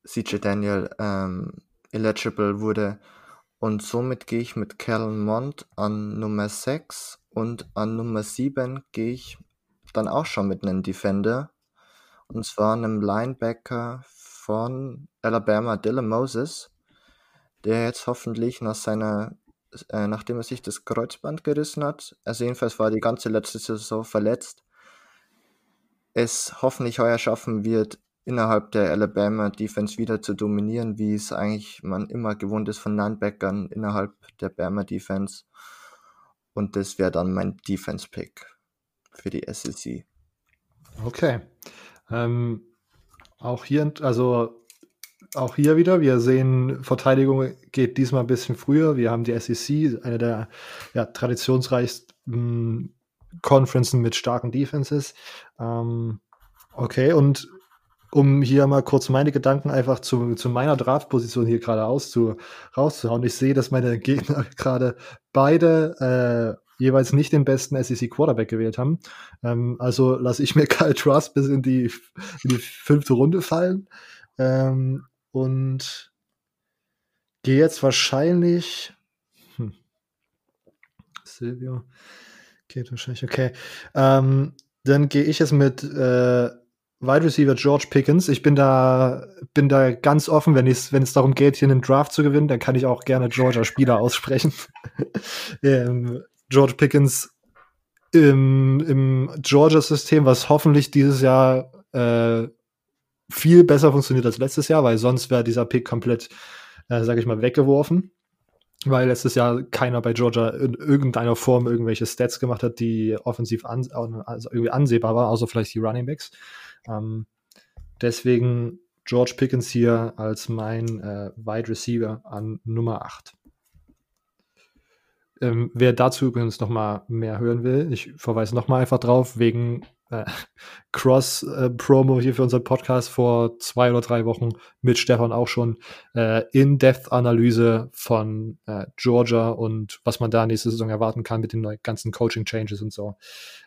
CJ Daniel ähm, eligible wurde. Und somit gehe ich mit Kellen Mond an Nummer 6 und an Nummer 7 gehe ich dann auch schon mit einem Defender. Und zwar einem Linebacker von Alabama, Dylan Moses, der jetzt hoffentlich nach seiner, äh, nachdem er sich das Kreuzband gerissen hat, also jedenfalls war die ganze letzte Saison verletzt, es hoffentlich heuer schaffen wird, innerhalb der Alabama Defense wieder zu dominieren, wie es eigentlich man immer gewohnt ist von Linebackern innerhalb der Bama Defense. Und das wäre dann mein Defense Pick für die SEC. Okay. Ähm, auch hier, also auch hier wieder, wir sehen, Verteidigung geht diesmal ein bisschen früher. Wir haben die SEC, eine der ja, traditionsreichsten Conferences mit starken Defenses. Ähm, okay, und um hier mal kurz meine Gedanken einfach zu, zu meiner Draftposition hier gerade auszu, rauszuhauen. Ich sehe, dass meine Gegner gerade beide äh, jeweils nicht den besten SEC Quarterback gewählt haben. Ähm, also lasse ich mir Kyle Trust bis in die, in die fünfte Runde fallen. Ähm, und gehe jetzt wahrscheinlich. Hm, Silvio. Geht wahrscheinlich, okay. Ähm, dann gehe ich jetzt mit äh, Wide Receiver George Pickens. Ich bin da, bin da ganz offen, wenn es wenn darum geht, hier einen Draft zu gewinnen, dann kann ich auch gerne Georgia Spieler aussprechen. ähm, George Pickens im, im Georgia-System, was hoffentlich dieses Jahr äh, viel besser funktioniert als letztes Jahr, weil sonst wäre dieser Pick komplett, äh, sage ich mal, weggeworfen. Weil letztes Jahr keiner bei Georgia in irgendeiner Form irgendwelche Stats gemacht hat, die offensiv an, also irgendwie ansehbar war, außer vielleicht die Running Backs. Ähm, deswegen George Pickens hier als mein äh, Wide Receiver an Nummer 8. Ähm, wer dazu übrigens noch mal mehr hören will, ich verweise noch mal einfach drauf, wegen äh, Cross-Promo äh, hier für unseren Podcast vor zwei oder drei Wochen mit Stefan auch schon äh, In-Depth-Analyse von äh, Georgia und was man da nächste Saison erwarten kann mit den ganzen Coaching-Changes und so.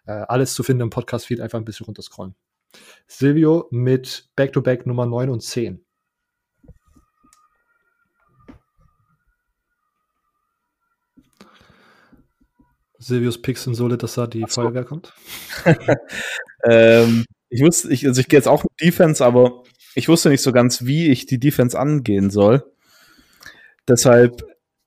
Äh, alles zu finden im Podcast-Feed, einfach ein bisschen runterscrollen. Silvio mit Back-to-Back -Back Nummer 9 und 10. Silvius Picks sind so, dass da die so. Feuerwehr kommt? ähm, ich wusste, ich, also ich gehe jetzt auch mit Defense, aber ich wusste nicht so ganz, wie ich die Defense angehen soll. Deshalb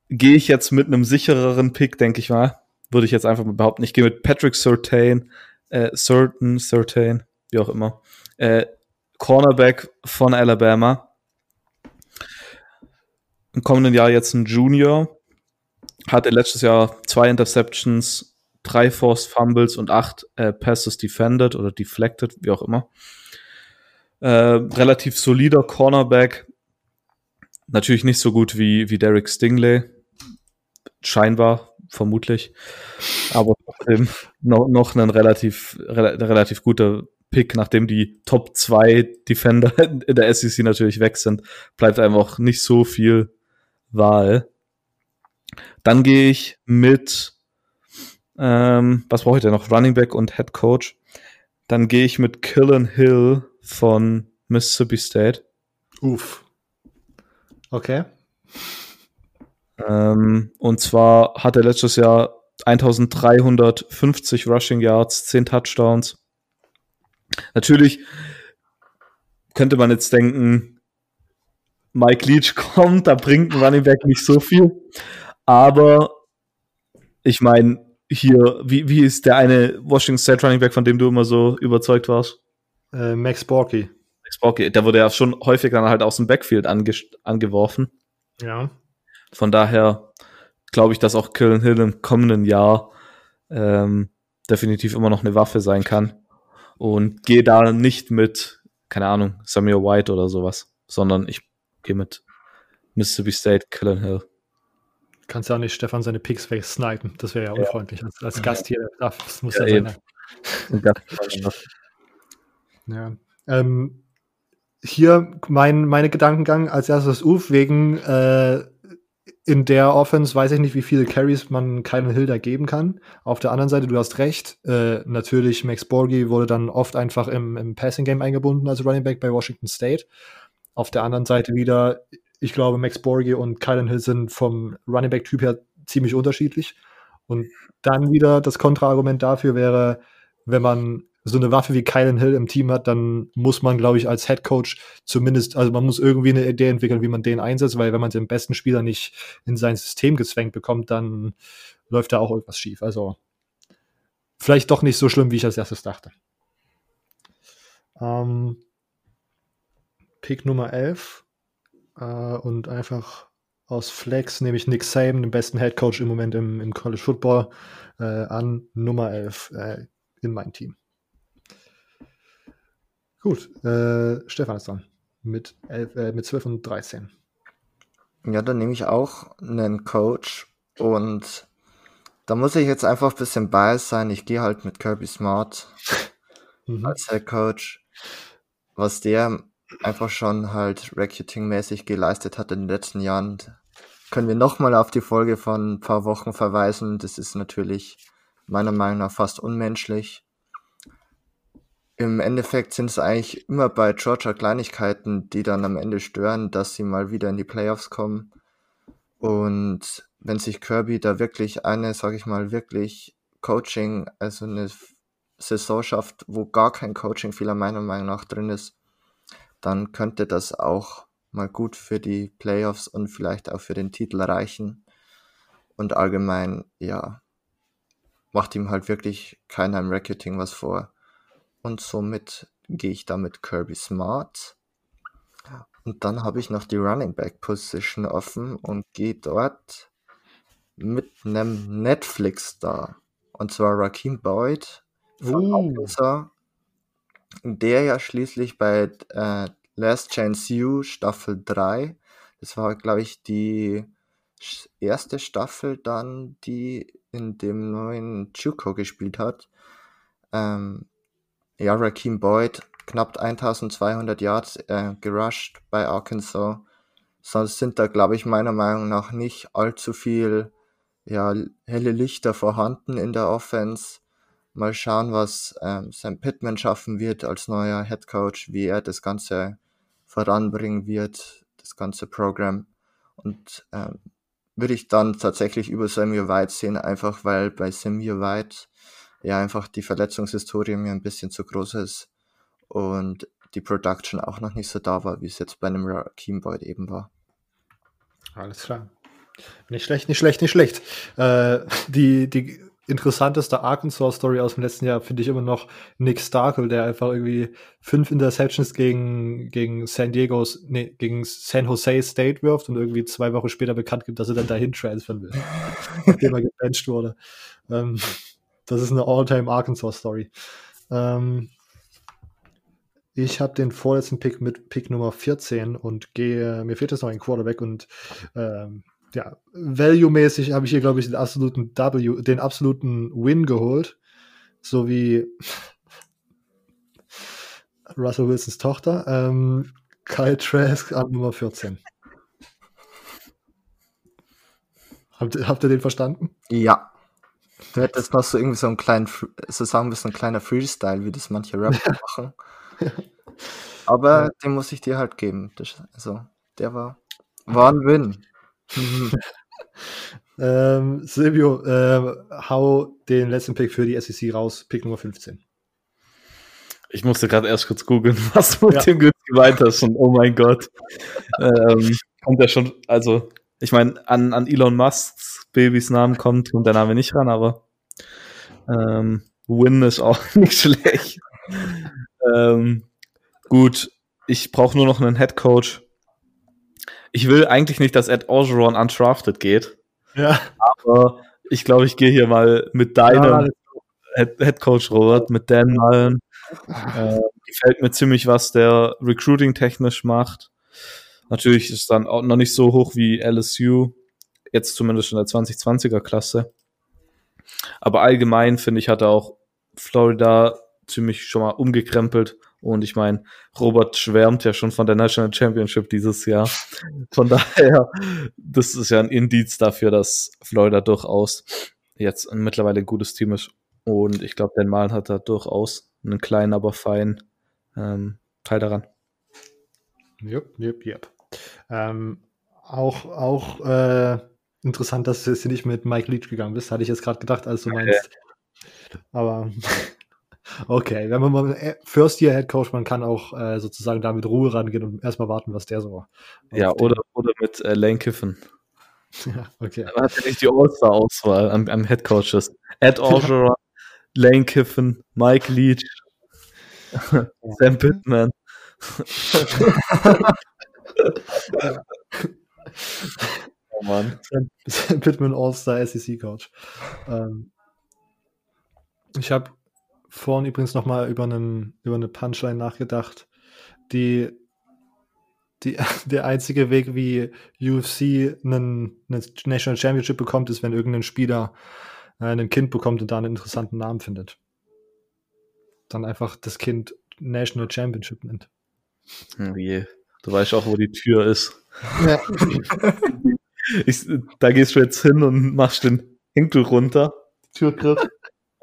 gehe ich jetzt mit einem sichereren Pick, denke ich mal. Würde ich jetzt einfach mal behaupten. Ich gehe mit Patrick Surtain, äh, Certain, Certain, wie auch immer. Äh, Cornerback von Alabama. Im kommenden Jahr jetzt ein Junior hatte letztes Jahr zwei Interceptions, drei Forced Fumbles und acht äh, Passes defended oder deflected, wie auch immer. Äh, relativ solider Cornerback. Natürlich nicht so gut wie, wie Derek Stingley. Scheinbar, vermutlich. Aber trotzdem noch, noch ein relativ, re relativ guter Pick, nachdem die Top 2 Defender in der SEC natürlich weg sind, bleibt einfach nicht so viel Wahl. Dann gehe ich mit, ähm, was brauche ich denn noch? Running Back und Head Coach. Dann gehe ich mit Killen Hill von Mississippi State. Uff. Okay. Ähm, und zwar hat er letztes Jahr 1350 Rushing Yards, 10 Touchdowns. Natürlich könnte man jetzt denken, Mike Leach kommt, da bringt ein Running Back nicht so viel. Aber ich meine, hier, wie, wie ist der eine Washington State Running Back, von dem du immer so überzeugt warst? Äh, Max Borky. Max Borky, der wurde ja schon häufig dann halt aus dem Backfield ange angeworfen. Ja. Von daher glaube ich, dass auch Killen Hill im kommenden Jahr ähm, definitiv immer noch eine Waffe sein kann. Und gehe da nicht mit, keine Ahnung, Samuel White oder sowas, sondern ich gehe mit Mississippi State, Killen Hill. Kannst ja auch nicht Stefan seine Picks wegsnipen. Das wäre ja unfreundlich. Als, als Gast hier, das muss ja, ja sein. ja. Ähm, hier mein meine Gedankengang als erstes Uf wegen äh, in der Offense weiß ich nicht, wie viele Carries man keinen Hilder geben kann. Auf der anderen Seite, du hast recht, äh, natürlich Max Borgi wurde dann oft einfach im, im Passing Game eingebunden als Running Back bei Washington State. Auf der anderen Seite wieder, ich glaube, Max Borgi und Kylan Hill sind vom Running Back Typ her ziemlich unterschiedlich. Und dann wieder das Kontraargument dafür wäre, wenn man so eine Waffe wie Kylan Hill im Team hat, dann muss man, glaube ich, als Head Coach zumindest, also man muss irgendwie eine Idee entwickeln, wie man den einsetzt, weil wenn man den besten Spieler nicht in sein System gezwängt bekommt, dann läuft da auch irgendwas schief. Also vielleicht doch nicht so schlimm, wie ich als erstes dachte. Ähm, Pick Nummer 11 äh, und einfach aus Flex nehme ich Nick Saban, den besten Head Coach im Moment im, im College Football, äh, an Nummer 11 äh, in mein Team. Gut, Stefan ist dran mit, 11, äh, mit 12 und 13. Ja, dann nehme ich auch einen Coach und da muss ich jetzt einfach ein bisschen biased sein. Ich gehe halt mit Kirby Smart mhm. als Head Coach. Was der einfach schon halt Recruiting-mäßig geleistet hat in den letzten Jahren, können wir nochmal auf die Folge von ein paar Wochen verweisen. Das ist natürlich meiner Meinung nach fast unmenschlich. Im Endeffekt sind es eigentlich immer bei Georgia Kleinigkeiten, die dann am Ende stören, dass sie mal wieder in die Playoffs kommen. Und wenn sich Kirby da wirklich eine, sag ich mal, wirklich Coaching, also eine Saison schafft, wo gar kein Coaching-Fehler meiner Meinung nach drin ist, dann könnte das auch mal gut für die Playoffs und vielleicht auch für den Titel reichen. Und allgemein, ja, macht ihm halt wirklich keiner im Racketing was vor. Und somit gehe ich da mit Kirby Smart. Und dann habe ich noch die Running Back Position offen und gehe dort mit einem Netflix-Star. Und zwar Raheem Boyd von uh. Der ja schließlich bei äh, Last Chance You Staffel 3, das war, glaube ich, die erste Staffel dann, die in dem neuen Juco gespielt hat. Ähm, ja, Raheem Boyd, knapp 1200 Yards äh, gerusht bei Arkansas. Sonst sind da, glaube ich, meiner Meinung nach nicht allzu viel ja, helle Lichter vorhanden in der Offense. Mal schauen, was ähm, Sam Pittman schaffen wird als neuer Head Coach, wie er das Ganze voranbringen wird, das ganze Programm. Und ähm, würde ich dann tatsächlich über Samuel White sehen, einfach weil bei Samuel White ja einfach die Verletzungshistorie mir ein bisschen zu groß ist und die Production auch noch nicht so da war, wie es jetzt bei einem Raheem Boyd eben war. Alles klar. Nicht schlecht, nicht schlecht, nicht schlecht. Äh, die, die interessanteste Arkansas-Story aus dem letzten Jahr finde ich immer noch Nick Starkel, der einfach irgendwie fünf Interceptions gegen, gegen San Diego's, nee, gegen San Jose State wirft und irgendwie zwei Wochen später bekannt gibt, dass er dann dahin transfern will, nachdem er gebencht wurde. Ähm, das ist eine All-Time Arkansas-Story. Ähm, ich habe den vorletzten Pick mit Pick Nummer 14 und gehe, mir fehlt jetzt noch ein Quarterback und ähm, ja, value-mäßig habe ich hier, glaube ich, den absoluten W, den absoluten Win geholt. So wie Russell Wilsons Tochter. Ähm, Kyle Trask an Nummer 14. Habt, habt ihr den verstanden? Ja. Du hättest noch so irgendwie so einen kleinen, so sagen wir so ein kleiner Freestyle, wie das manche Rapper machen. Aber ja. den muss ich dir halt geben. Das, also, der war, war ein Win. Ähm, Silvio, äh, hau den letzten Pick für die SEC raus, Pick Nummer 15. Ich musste gerade erst kurz googeln, was du mit ja. dem Gütz gemeint hast und oh mein Gott. ähm, kommt ja schon, also, ich meine, an, an Elon Musks Babys Namen kommt, kommt der Name nicht ran, aber ähm, Win ist auch nicht schlecht. ähm, gut, ich brauche nur noch einen Head Coach ich will eigentlich nicht, dass Ed Orgeron undrafted geht. Ja. Aber ich glaube, ich gehe hier mal mit deinem ja, Head, Coach Robert, mit Dan Mullen. Äh, gefällt mir ziemlich, was der Recruiting technisch macht. Natürlich ist dann auch noch nicht so hoch wie LSU, jetzt zumindest in der 2020er Klasse. Aber allgemein finde ich, hat er auch Florida ziemlich schon mal umgekrempelt und ich meine, Robert schwärmt ja schon von der National Championship dieses Jahr. Von daher, das ist ja ein Indiz dafür, dass Florida durchaus jetzt mittlerweile ein gutes Team ist. Und ich glaube, Dan Malen hat da durchaus einen kleinen, aber feinen ähm, Teil daran. Jupp, jupp, jupp. Ähm, auch auch äh, interessant, dass du jetzt nicht mit Mike Leach gegangen bist. Hatte ich jetzt gerade gedacht, als du meinst. Aber Okay, wenn man mal äh, First Year Head Coach, man kann auch äh, sozusagen da mit Ruhe rangehen und erstmal warten, was der so. Ja, oder, oder mit äh, Lane Kiffen. Ja, okay. Dann hat er nicht die All-Star-Auswahl am, am Head Coaches. Ed Orgeron, Lane Kiffen, Mike Leach. Sam Pittman. oh Mann. Sam Pittman All-Star SEC Coach. Ähm, ich habe vorhin übrigens noch mal über, einen, über eine Punchline nachgedacht, die, die der einzige Weg, wie UFC einen, eine National Championship bekommt, ist, wenn irgendein Spieler äh, ein Kind bekommt und da einen interessanten Namen findet. Dann einfach das Kind National Championship nennt. Oh je. Du weißt auch, wo die Tür ist. Ja. ich, da gehst du jetzt hin und machst den Hinkel runter, Türgriff,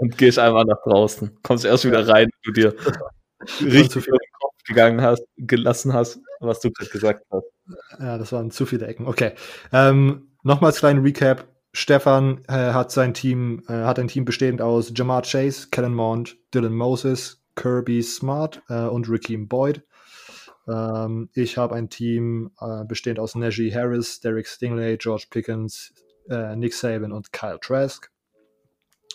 und gehst einmal nach draußen. Kommst erst wieder rein, wenn du dir richtig viel den Kopf gegangen hast, gelassen hast, was du gerade gesagt hast. Ja, das waren zu viele Ecken. Okay. Ähm, Nochmals kleinen Recap. Stefan äh, hat sein Team, äh, hat ein Team bestehend aus Jamar Chase, Kellen Mond, Dylan Moses, Kirby Smart äh, und Raheem Boyd. Ähm, ich habe ein Team äh, bestehend aus Najee Harris, Derek Stingley, George Pickens, äh, Nick Saban und Kyle Trask.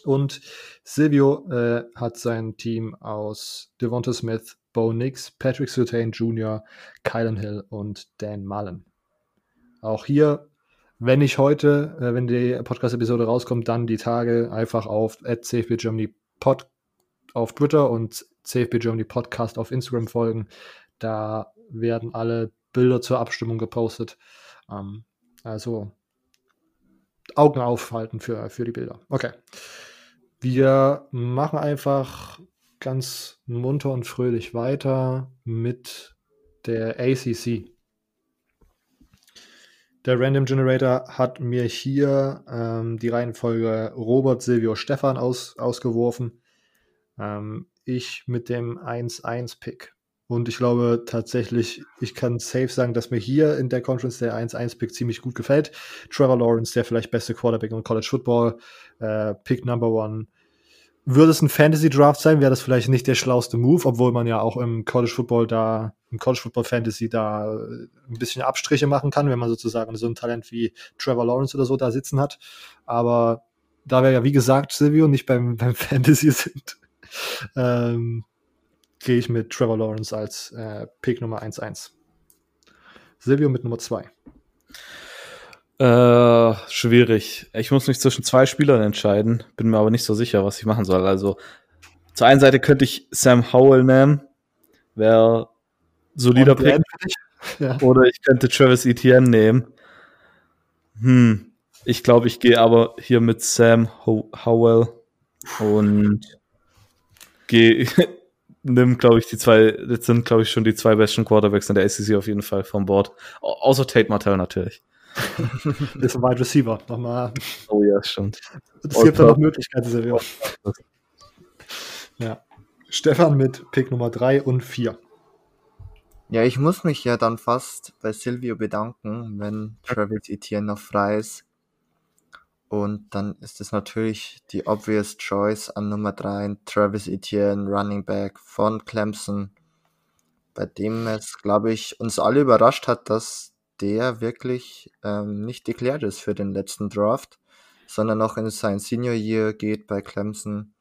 Und Silvio äh, hat sein Team aus Devonta Smith, Bo Nix, Patrick Surtain Jr., Kylan Hill und Dan Mullen. Auch hier, wenn ich heute, äh, wenn die Podcast-Episode rauskommt, dann die Tage einfach auf CFB Germany Pod auf Twitter und CFB Germany Podcast auf Instagram folgen. Da werden alle Bilder zur Abstimmung gepostet. Ähm, also Augen aufhalten für, für die Bilder. Okay. Wir machen einfach ganz munter und fröhlich weiter mit der ACC. Der Random Generator hat mir hier ähm, die Reihenfolge Robert, Silvio, Stefan aus, ausgeworfen. Ähm, ich mit dem 1-1-Pick. Und ich glaube tatsächlich, ich kann safe sagen, dass mir hier in der Conference der 1-1-Pick ziemlich gut gefällt. Trevor Lawrence, der vielleicht beste Quarterback im College Football, äh, Pick Number One. Würde es ein Fantasy Draft sein, wäre das vielleicht nicht der schlauste Move, obwohl man ja auch im College Football da, im College Football Fantasy da äh, ein bisschen Abstriche machen kann, wenn man sozusagen so ein Talent wie Trevor Lawrence oder so da sitzen hat. Aber da wir ja, wie gesagt, Silvio, nicht beim, beim Fantasy sind, ähm, gehe ich mit Trevor Lawrence als äh, Pick Nummer 1-1. Silvio mit Nummer 2. Äh, schwierig. Ich muss mich zwischen zwei Spielern entscheiden, bin mir aber nicht so sicher, was ich machen soll. Also, zur einen Seite könnte ich Sam Howell nehmen, wäre solider Pick. Ja. Oder ich könnte Travis Etienne nehmen. Hm, ich glaube, ich gehe aber hier mit Sam Ho Howell und gehe nimm, glaube ich, die zwei, das sind, glaube ich, schon die zwei besten Quarterbacks in der SEC auf jeden Fall vom Board. Außer Tate Martell natürlich. das ist ein Wide Receiver. Nochmal. Oh ja, stimmt. Es gibt da noch Möglichkeiten, Silvio. Ja. Stefan mit Pick Nummer 3 und 4. Ja, ich muss mich ja dann fast bei Silvio bedanken, wenn Travis Etienne noch frei ist. Und dann ist es natürlich die obvious choice an Nummer 3, Travis Etienne, Running Back von Clemson, bei dem es, glaube ich, uns alle überrascht hat, dass der wirklich ähm, nicht deklärt ist für den letzten Draft, sondern noch in sein Senior Year geht bei Clemson.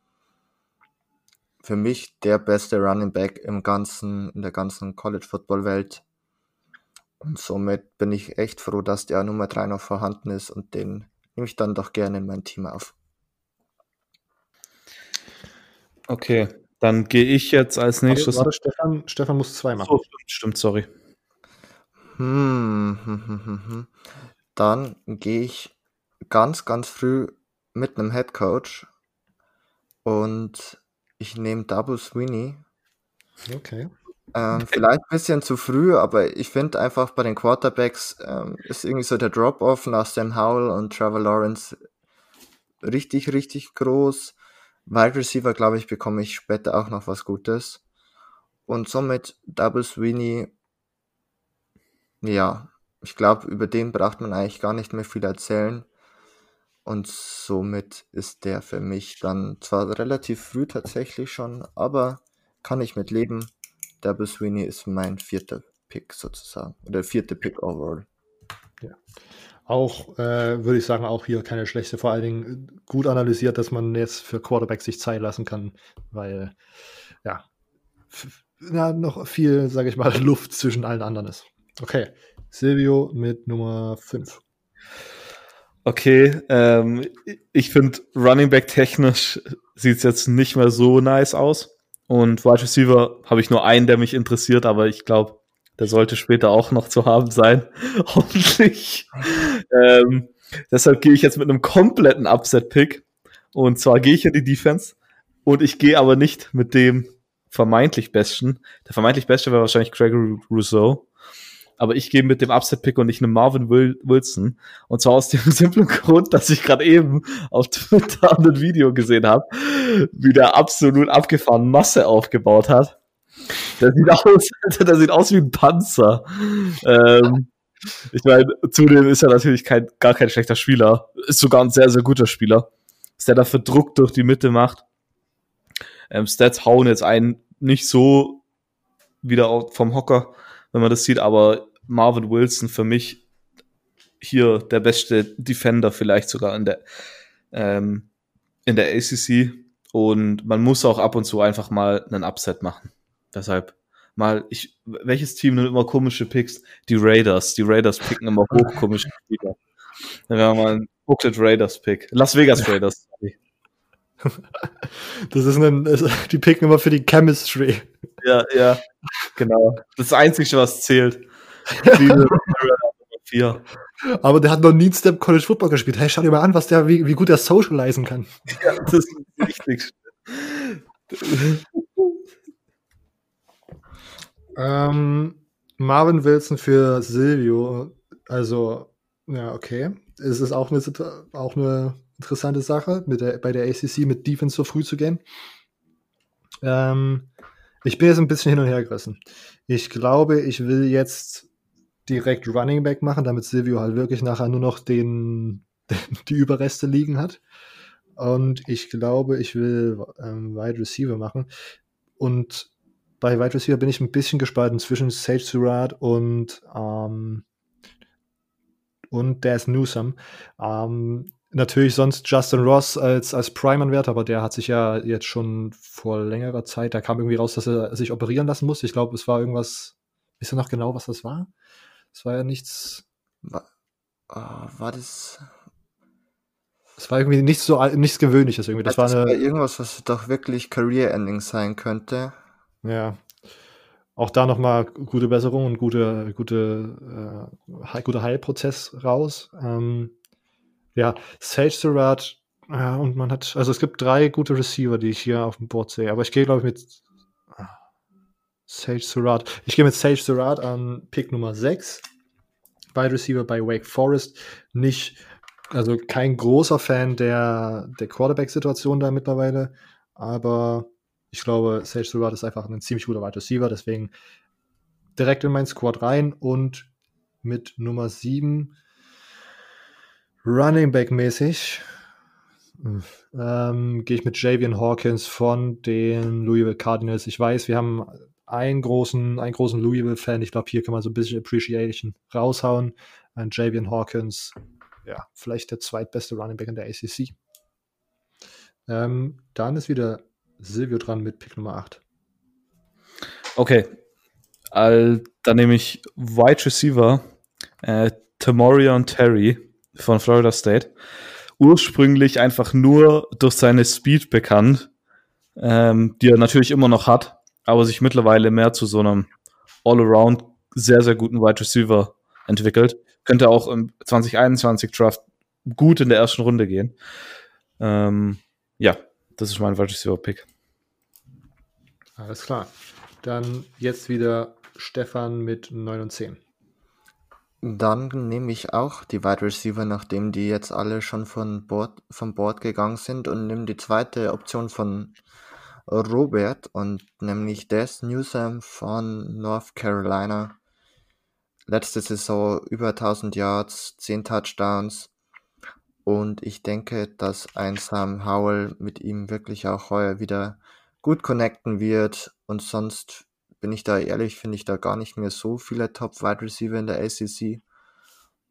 Für mich der beste Running Back im ganzen, in der ganzen College Football Welt. Und somit bin ich echt froh, dass der Nummer 3 noch vorhanden ist und den nehme ich dann doch gerne in mein Team auf. Okay, dann gehe ich jetzt als nächstes. Warte, Stefan, Stefan muss zwei machen. Oh, stimmt, stimmt, sorry. Hm, hm, hm, hm. Dann gehe ich ganz, ganz früh mit einem Head Coach und ich nehme Double Sweeney. Okay. Ähm, vielleicht ein bisschen zu früh, aber ich finde einfach bei den Quarterbacks ähm, ist irgendwie so der Drop-Off nach Sam Howell und Trevor Lawrence richtig, richtig groß. Wide Receiver, glaube ich, bekomme ich später auch noch was Gutes. Und somit Double Sweeney, ja, ich glaube, über den braucht man eigentlich gar nicht mehr viel erzählen. Und somit ist der für mich dann zwar relativ früh tatsächlich schon, aber kann ich mit leben. Double Sweeney ist mein vierter Pick sozusagen. Oder vierte Pick overall. Ja. Auch, äh, würde ich sagen, auch hier keine schlechte, vor allen Dingen gut analysiert, dass man jetzt für Quarterback sich Zeit lassen kann, weil, ja, na, noch viel, sage ich mal, Luft zwischen allen anderen ist. Okay, Silvio mit Nummer 5. Okay, ähm, ich finde Running Back technisch sieht es jetzt nicht mehr so nice aus. Und Wide Receiver habe ich nur einen, der mich interessiert, aber ich glaube, der sollte später auch noch zu haben sein. Hoffentlich. ähm, deshalb gehe ich jetzt mit einem kompletten Upset-Pick. Und zwar gehe ich in die Defense und ich gehe aber nicht mit dem vermeintlich Besten. Der vermeintlich Beste wäre wahrscheinlich Gregory Rousseau. Aber ich gehe mit dem Upset-Pick und nicht einem Marvin Wilson. Und zwar aus dem simplen Grund, dass ich gerade eben auf Twitter ein Video gesehen habe, wie der absolut abgefahren Masse aufgebaut hat. Der sieht aus, der sieht aus wie ein Panzer. Ähm, ich meine, zudem ist er natürlich kein, gar kein schlechter Spieler. Ist sogar ein sehr, sehr guter Spieler. Was der dafür Druck durch die Mitte macht. Ähm, Stats hauen jetzt einen nicht so wieder vom Hocker, wenn man das sieht, aber Marvin Wilson für mich hier der beste Defender vielleicht sogar in der, ähm, in der ACC. Und man muss auch ab und zu einfach mal einen Upset machen. Deshalb mal, ich, welches Team nimmt immer komische Picks? Die Raiders. Die Raiders picken immer hochkomische Spieler. Dann wir mal einen Booklet Raiders Pick. Las Vegas Raiders. Das ist ein, die picken immer für die Chemistry. Ja, ja, genau. Das das Einzige, was zählt. vier. Aber der hat noch nie Step College Football gespielt. Hey, schau dir mal an, was der, wie, wie gut er socialisen kann. Ja, das ist richtig. ähm, Marvin Wilson für Silvio. Also, ja, okay. Es ist auch eine, auch eine interessante Sache, mit der, bei der ACC mit Defense so früh zu gehen. Ähm, ich bin jetzt ein bisschen hin und her gerissen. Ich glaube, ich will jetzt direkt Running Back machen, damit Silvio halt wirklich nachher nur noch den, die Überreste liegen hat. Und ich glaube, ich will ähm, Wide Receiver machen. Und bei Wide Receiver bin ich ein bisschen gespalten zwischen Sage Surratt und ähm, und Daz Newsome. Ähm, natürlich sonst Justin Ross als, als Prime-Anwärter, aber der hat sich ja jetzt schon vor längerer Zeit, da kam irgendwie raus, dass er sich operieren lassen muss. Ich glaube, es war irgendwas, wisst ihr noch genau, was das war? Es war ja nichts. War, oh, war das. Es war irgendwie nichts so nichts Gewöhnliches irgendwie. Das, das war, eine, irgendwas, was doch wirklich Career-Ending sein könnte. Ja. Auch da nochmal gute Besserung und gute, gute, äh, guter Heilprozess raus. Ähm, ja, Sage Surratt, ja, und man hat, also es gibt drei gute Receiver, die ich hier auf dem Board sehe, aber ich gehe, glaube ich, mit Sage Surratt. Ich gehe mit Sage Surratt an Pick Nummer 6. Wide Receiver bei Wake Forest. Nicht, also kein großer Fan der, der Quarterback-Situation da mittlerweile, aber ich glaube, Sage Surratt ist einfach ein ziemlich guter Wide Receiver, deswegen direkt in mein Squad rein und mit Nummer 7 Running Back mäßig ähm, gehe ich mit Javian Hawkins von den Louisville Cardinals. Ich weiß, wir haben einen großen, einen großen Louisville-Fan. Ich glaube, hier kann man so ein bisschen Appreciation raushauen. Ein Javian Hawkins, ja, vielleicht der zweitbeste Running Back in der ACC. Ähm, dann ist wieder Silvio dran mit Pick Nummer 8. Okay. All, dann nehme ich Wide Receiver, äh, Tamorion Terry von Florida State. Ursprünglich einfach nur durch seine Speed bekannt, ähm, die er natürlich immer noch hat, aber sich mittlerweile mehr zu so einem All-Around sehr, sehr guten Wide Receiver entwickelt. Könnte auch im 2021 Draft gut in der ersten Runde gehen. Ähm, ja, das ist mein Wide Receiver Pick. Alles klar. Dann jetzt wieder Stefan mit 9 und 10. Dann nehme ich auch die Wide Receiver, nachdem die jetzt alle schon von Board, vom Board gegangen sind und nehme die zweite Option von Robert und nämlich Des Newsom von North Carolina. Letzte Saison über 1000 Yards, 10 Touchdowns und ich denke, dass ein Sam Howell mit ihm wirklich auch heuer wieder gut connecten wird und sonst bin ich da ehrlich, finde ich da gar nicht mehr so viele Top-Wide Receiver in der ACC.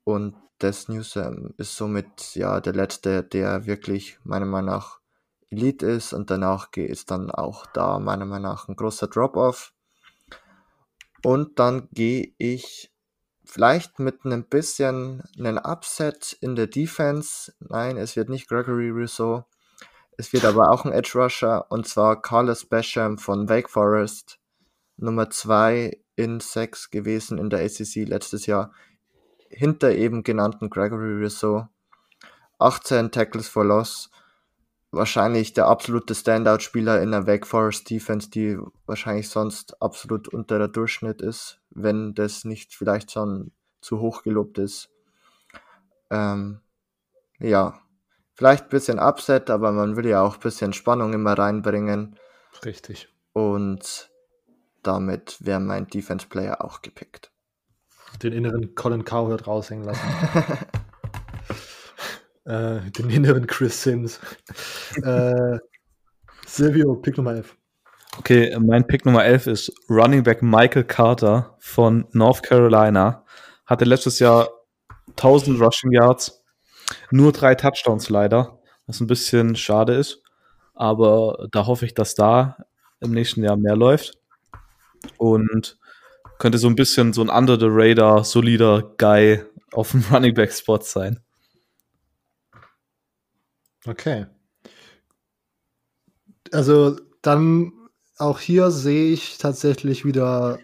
Und Des Newsom ist somit ja der letzte, der wirklich meiner Meinung nach Elite ist und danach ist dann auch da meiner Meinung nach ein großer Drop-off. Und dann gehe ich vielleicht mit einem bisschen einen Upset in der Defense. Nein, es wird nicht Gregory Rousseau. Es wird aber auch ein Edge Rusher und zwar Carlos Basham von Wake Forest. Nummer 2 in 6 gewesen in der ACC letztes Jahr. Hinter eben genannten Gregory Rousseau. 18 Tackles for Loss. Wahrscheinlich der absolute Standout-Spieler in der Wake Forest Defense, die wahrscheinlich sonst absolut unter der Durchschnitt ist, wenn das nicht vielleicht schon zu hoch gelobt ist. Ähm, ja, vielleicht ein bisschen Upset, aber man will ja auch ein bisschen Spannung immer reinbringen. Richtig. Und damit wäre mein Defense Player auch gepickt. Den inneren Colin Cowherd raushängen lassen. äh, den inneren Chris Sims. äh, Silvio, Pick Nummer 11. Okay, mein Pick Nummer 11 ist Running Back Michael Carter von North Carolina. Hatte letztes Jahr 1000 Rushing Yards, nur drei Touchdowns leider, was ein bisschen schade ist. Aber da hoffe ich, dass da im nächsten Jahr mehr läuft. Und könnte so ein bisschen so ein under the radar, solider Guy auf dem Running Back Spot sein. Okay. Also dann auch hier sehe ich tatsächlich wieder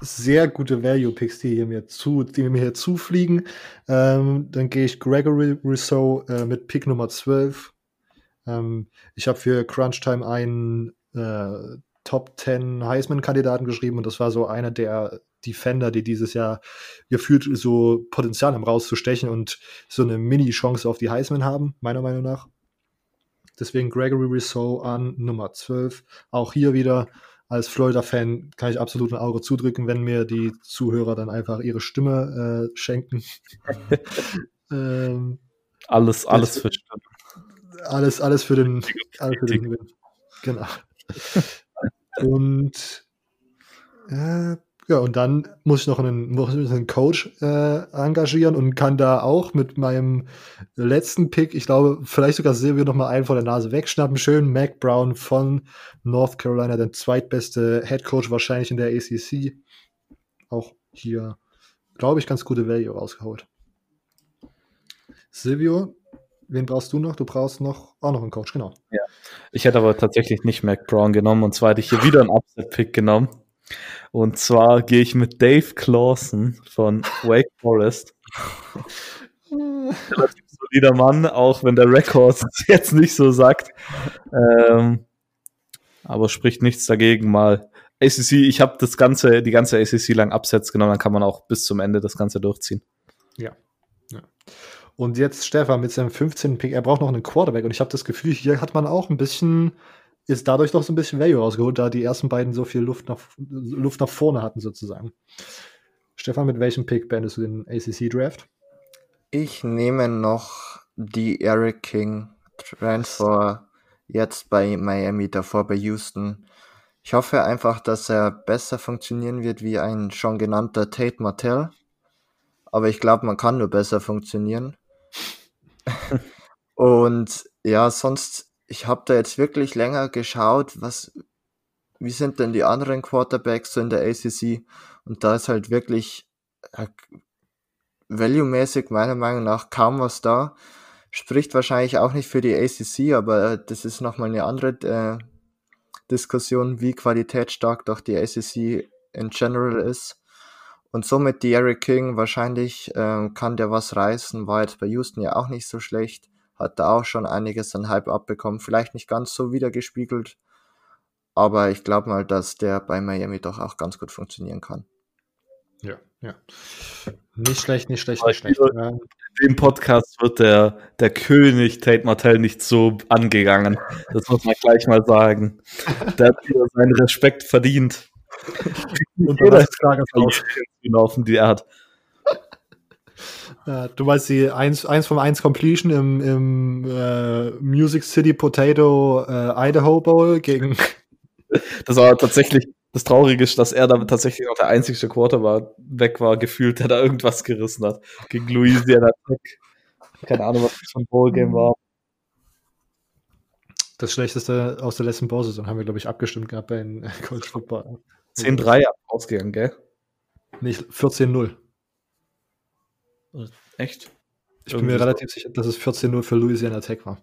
sehr gute Value-Picks, die hier mir zu, die mir hier zufliegen. Ähm, dann gehe ich Gregory Rousseau äh, mit Pick Nummer 12. Ähm, ich habe für Crunch Time einen äh, Top 10 Heisman-Kandidaten geschrieben und das war so einer der Defender, die dieses Jahr gefühlt so Potenzial haben rauszustechen und so eine Mini-Chance auf die Heisman haben, meiner Meinung nach. Deswegen Gregory Rousseau an Nummer 12. Auch hier wieder als Florida-Fan kann ich absolut ein Auge zudrücken, wenn mir die Zuhörer dann einfach ihre Stimme äh, schenken. ähm, alles, alles für. Alles, alles für den, alles für den Gewinn. Genau. Und äh, ja, und dann muss ich noch einen, muss ich einen Coach äh, engagieren und kann da auch mit meinem letzten Pick, ich glaube, vielleicht sogar Silvio noch mal einen vor der Nase wegschnappen. Schön Mac Brown von North Carolina, der zweitbeste Head Coach wahrscheinlich in der ACC. Auch hier, glaube ich, ganz gute Value rausgeholt. Silvio, wen brauchst du noch? Du brauchst noch auch noch einen Coach, genau. Ja. Ich hätte aber tatsächlich nicht Mac Brown genommen und zwar hätte ich hier wieder einen Upset-Pick genommen. Und zwar gehe ich mit Dave Clawson von Wake Forest. Relativ solider Mann, auch wenn der Rekord es jetzt nicht so sagt. Ähm, aber spricht nichts dagegen, mal ACC, ich habe das ganze, die ganze ACC lang Absatz genommen, dann kann man auch bis zum Ende das Ganze durchziehen. Ja. ja. Und jetzt Stefan mit seinem 15. Pick, er braucht noch einen Quarterback und ich habe das Gefühl, hier hat man auch ein bisschen ist dadurch noch so ein bisschen Value rausgeholt, da die ersten beiden so viel Luft nach, Luft nach vorne hatten, sozusagen. Stefan, mit welchem Pick beendest du den ACC-Draft? Ich nehme noch die Eric King Transfer jetzt bei Miami, davor bei Houston. Ich hoffe einfach, dass er besser funktionieren wird wie ein schon genannter Tate Martell. Aber ich glaube, man kann nur besser funktionieren. Und ja, sonst ich habe da jetzt wirklich länger geschaut, was, wie sind denn die anderen Quarterbacks so in der ACC? Und da ist halt wirklich äh, value-mäßig meiner Meinung nach kaum was da. Spricht wahrscheinlich auch nicht für die ACC, aber das ist nochmal eine andere äh, Diskussion, wie qualitätsstark doch die ACC in general ist. Und somit Eric King, wahrscheinlich äh, kann der was reißen, war jetzt bei Houston ja auch nicht so schlecht hat da auch schon einiges an Hype abbekommen. Vielleicht nicht ganz so wiedergespiegelt, aber ich glaube mal, dass der bei Miami doch auch ganz gut funktionieren kann. Ja, ja. Nicht schlecht, nicht schlecht, nicht schlecht. In dem Podcast wird der, der König Tate Martell nicht so angegangen. Das muss man gleich mal sagen. Der hat wieder seinen Respekt verdient. Und jeder ist gelaufen, die er hat. Ja, du meinst die 1, 1 von 1 Completion im, im äh, Music City Potato äh, Idaho Bowl gegen. Das war tatsächlich das Traurige, dass er da tatsächlich auch der einzige Quarter war, weg war, gefühlt, der da irgendwas gerissen hat. Gegen Louisiana Tech. Keine Ahnung, was das für ein Bowl-Game war. Das schlechteste aus der letzten Pause, haben wir, glaube ich, abgestimmt gehabt bei den College Football. 10-3 ausgegangen, gell? Nicht 14-0. Echt? Ich bin mir relativ sicher, dass es 14-0 für Louisiana Tech war.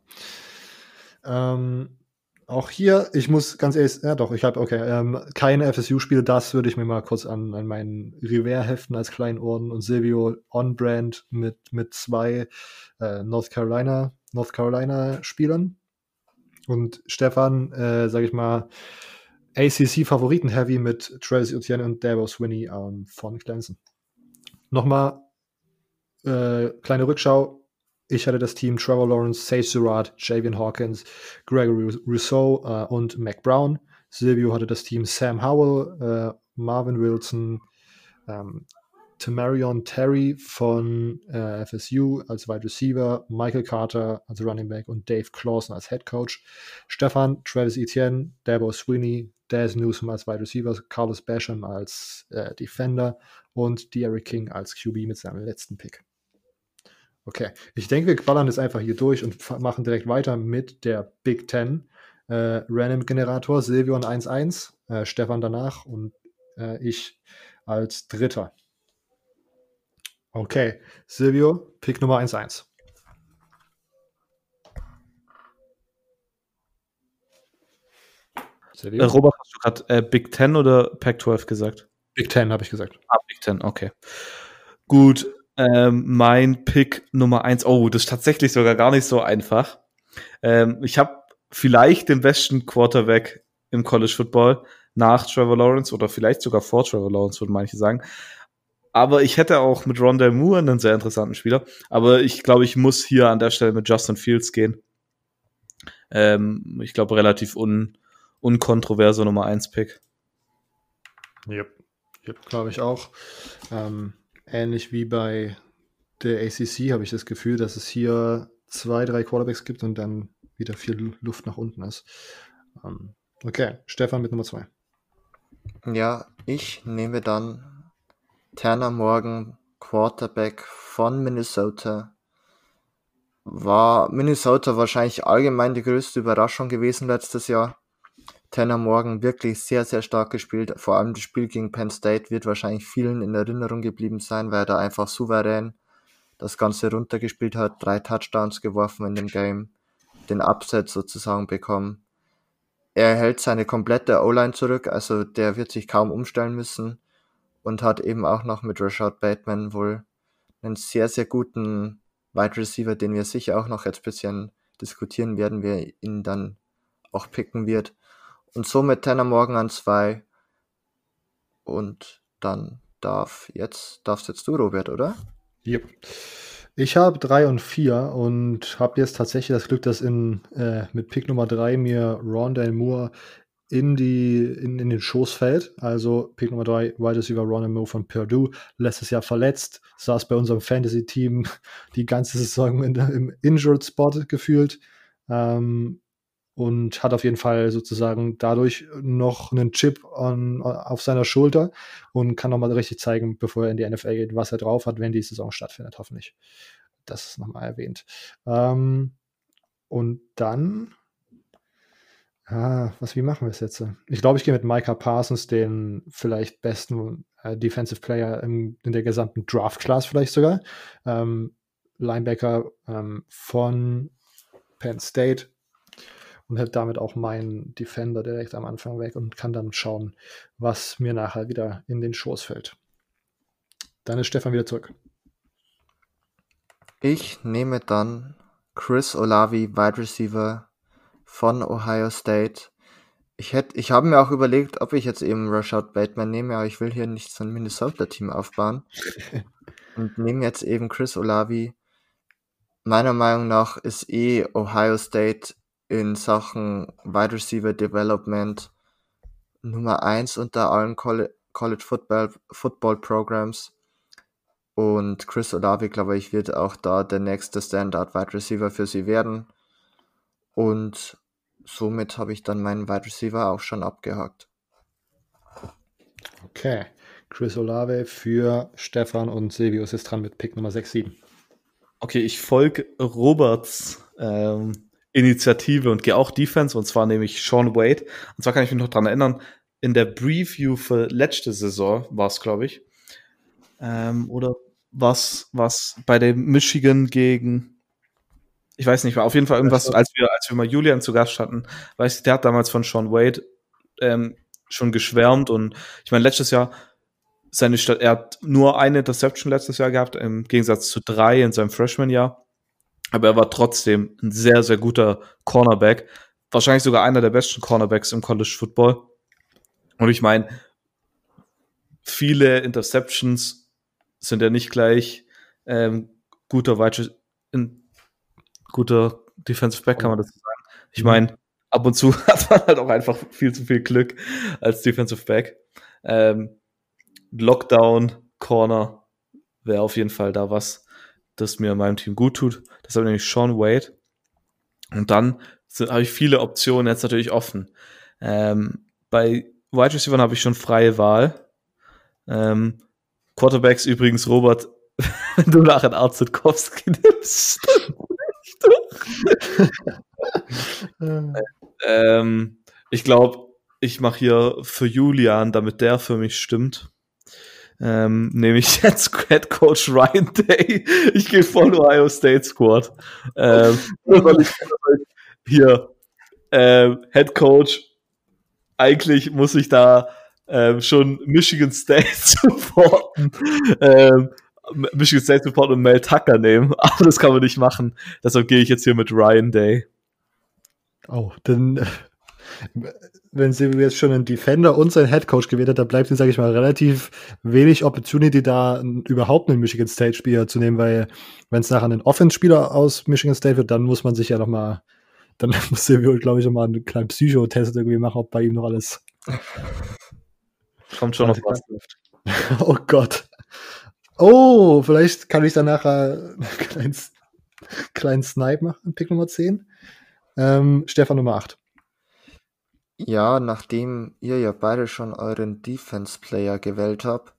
Ähm, auch hier, ich muss ganz ehrlich, ja doch, ich habe, okay, ähm, keine FSU-Spiele, das würde ich mir mal kurz an, an meinen Revers heften als kleinen Orden und Silvio on-brand mit, mit zwei äh, North Carolina, North Carolina Spielern. Und Stefan, äh, sag ich mal, ACC-Favoriten-Heavy mit Travis Etienne und Dabo Swinney ähm, von Clemson. Nochmal äh, kleine Rückschau. Ich hatte das Team Trevor Lawrence, Sage Surratt, Javian Hawkins, Gregory Rousseau äh, und Mac Brown. Silvio hatte das Team Sam Howell, äh, Marvin Wilson, ähm, Tamarion Terry von äh, FSU als Wide Receiver, Michael Carter als Running Back und Dave Clausen als Head Coach. Stefan, Travis Etienne, Dabo Sweeney, Daz Newsom als Wide Receiver, Carlos Basham als äh, Defender und Derrick King als QB mit seinem letzten Pick. Okay, ich denke, wir ballern das einfach hier durch und machen direkt weiter mit der Big Ten. Äh, Random Generator, Silvio an 1-1, äh, Stefan danach und äh, ich als Dritter. Okay, Silvio, Pick Nummer 1-1. Äh, Robert, hast du gerade äh, Big Ten oder Pac-12 gesagt? Big Ten habe ich gesagt. Ah, Big Ten, okay. Gut, ähm, mein Pick Nummer 1. Oh, das ist tatsächlich sogar gar nicht so einfach. Ähm, ich habe vielleicht den besten Quarterback im College Football nach Trevor Lawrence oder vielleicht sogar vor Trevor Lawrence, würden manche sagen. Aber ich hätte auch mit Rondell Moore einen sehr interessanten Spieler. Aber ich glaube, ich muss hier an der Stelle mit Justin Fields gehen. Ähm, ich glaube, relativ un unkontroverser Nummer 1 Pick. Yep, yep glaube ich auch. Ähm, ähnlich wie bei der ACC habe ich das Gefühl, dass es hier zwei, drei Quarterbacks gibt und dann wieder viel Luft nach unten ist. Ähm, okay, Stefan mit Nummer 2. Ja, ich nehme dann Tanner Morgan, Quarterback von Minnesota, war Minnesota wahrscheinlich allgemein die größte Überraschung gewesen letztes Jahr. Tanner Morgan wirklich sehr, sehr stark gespielt. Vor allem das Spiel gegen Penn State wird wahrscheinlich vielen in Erinnerung geblieben sein, weil er da einfach souverän das Ganze runtergespielt hat, drei Touchdowns geworfen in dem Game, den Upset sozusagen bekommen. Er hält seine komplette O-Line zurück, also der wird sich kaum umstellen müssen und hat eben auch noch mit Rashad Bateman wohl einen sehr, sehr guten Wide Receiver, den wir sicher auch noch jetzt bisschen diskutieren werden, wer ihn dann auch picken wird. Und somit Tanner Morgan an zwei. Und dann darf jetzt, darfst jetzt du, Robert, oder? Yep. Ich habe drei und vier und habe jetzt tatsächlich das Glück, dass in, äh, mit Pick Nummer drei mir Rondell Moore in, die, in, in den Schoß fällt. Also Pick Nummer 3, Wide Receiver Moore von Purdue, letztes Jahr verletzt, saß bei unserem Fantasy-Team die ganze Saison in, im Injured Spot gefühlt ähm, und hat auf jeden Fall sozusagen dadurch noch einen Chip on, auf seiner Schulter und kann nochmal richtig zeigen, bevor er in die NFL geht, was er drauf hat, wenn die Saison stattfindet, hoffentlich. Das ist nochmal erwähnt. Ähm, und dann Ah, was, wie machen wir es jetzt? Ich glaube, ich gehe mit Micah Parsons, den vielleicht besten äh, Defensive Player im, in der gesamten Draft-Class vielleicht sogar. Ähm, Linebacker ähm, von Penn State und hätte damit auch meinen Defender direkt am Anfang weg und kann dann schauen, was mir nachher wieder in den Schoß fällt. Dann ist Stefan wieder zurück. Ich nehme dann Chris Olavi, Wide Receiver von Ohio State. Ich hätte, ich habe mir auch überlegt, ob ich jetzt eben Rashad Bateman nehme, aber ich will hier nicht so ein Minnesota-Team aufbauen. und nehme jetzt eben Chris Olavi. Meiner Meinung nach ist eh Ohio State in Sachen Wide Receiver Development Nummer eins unter allen College Football, Football Programs. Und Chris Olavi, glaube ich, wird auch da der nächste Standard Wide Receiver für sie werden. Und somit habe ich dann meinen Wide Receiver auch schon abgehakt. Okay. Chris Olave für Stefan und Silvius ist dran mit Pick Nummer 6, 7. Okay, ich folge Roberts ähm, Initiative und gehe auch Defense und zwar nämlich Sean Wade. Und zwar kann ich mich noch dran erinnern, in der Preview für letzte Saison war es, glaube ich. Ähm, oder was, was bei dem Michigan gegen, ich weiß nicht, war auf jeden Fall irgendwas, als wir, als wir mal Julian zu Gast hatten, weiß ich, der hat damals von Sean Wade ähm, schon geschwärmt und ich meine, letztes Jahr seine Stadt, er hat nur eine Interception letztes Jahr gehabt, im Gegensatz zu drei in seinem Freshman-Jahr. Aber er war trotzdem ein sehr, sehr guter Cornerback. Wahrscheinlich sogar einer der besten Cornerbacks im College Football. Und ich meine, viele Interceptions sind ja nicht gleich ähm, guter Wide guter Defensive Back, kann man das sagen. Ich meine, ab und zu hat man halt auch einfach viel zu viel Glück als Defensive Back. Ähm, Lockdown, Corner wäre auf jeden Fall da was, das mir in meinem Team gut tut. Das habe nämlich Sean Wade. Und dann habe ich viele Optionen jetzt natürlich offen. Ähm, bei Wide Receiver habe ich schon freie Wahl. Ähm, Quarterbacks übrigens, Robert, wenn du nachher Arzt Zitkowski nimmst, ähm, ich glaube, ich mache hier für Julian, damit der für mich stimmt. Ähm, nämlich jetzt Head Coach Ryan Day. Ich gehe voll Ohio State Squad. Ähm, hier ähm, Head Coach. Eigentlich muss ich da ähm, schon Michigan State supporten. ähm, Michigan State supporten und Mel Tucker nehmen, aber das kann man nicht machen. Deshalb gehe ich jetzt hier mit Ryan Day. Oh, dann wenn sie jetzt schon einen Defender und seinen Headcoach gewählt hat, dann bleibt ihnen, sage ich mal, relativ wenig Opportunity da, überhaupt einen Michigan State-Spieler zu nehmen, weil wenn es nachher ein Offense-Spieler aus Michigan State wird, dann muss man sich ja noch mal, dann muss Silvio, glaube ich, noch mal einen kleinen Psychotest irgendwie machen, ob bei ihm noch alles kommt schon noch was. oh Gott. Oh, vielleicht kann ich dann nachher einen kleinen, kleinen Snipe machen, Pick Nummer 10. Ähm, Stefan Nummer 8. Ja, nachdem ihr ja beide schon euren Defense-Player gewählt habt,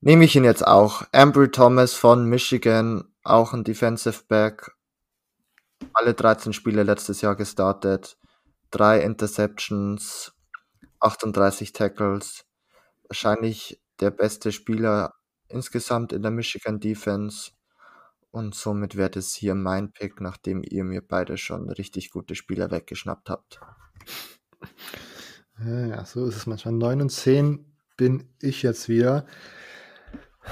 nehme ich ihn jetzt auch. Ambry Thomas von Michigan, auch ein Defensive Back. Alle 13 Spiele letztes Jahr gestartet. Drei Interceptions, 38 Tackles. Wahrscheinlich der beste Spieler insgesamt in der Michigan Defense. Und somit wird es hier mein Pick, nachdem ihr mir beide schon richtig gute Spieler weggeschnappt habt. Ja, so ist es manchmal. 9 und 10 bin ich jetzt wieder.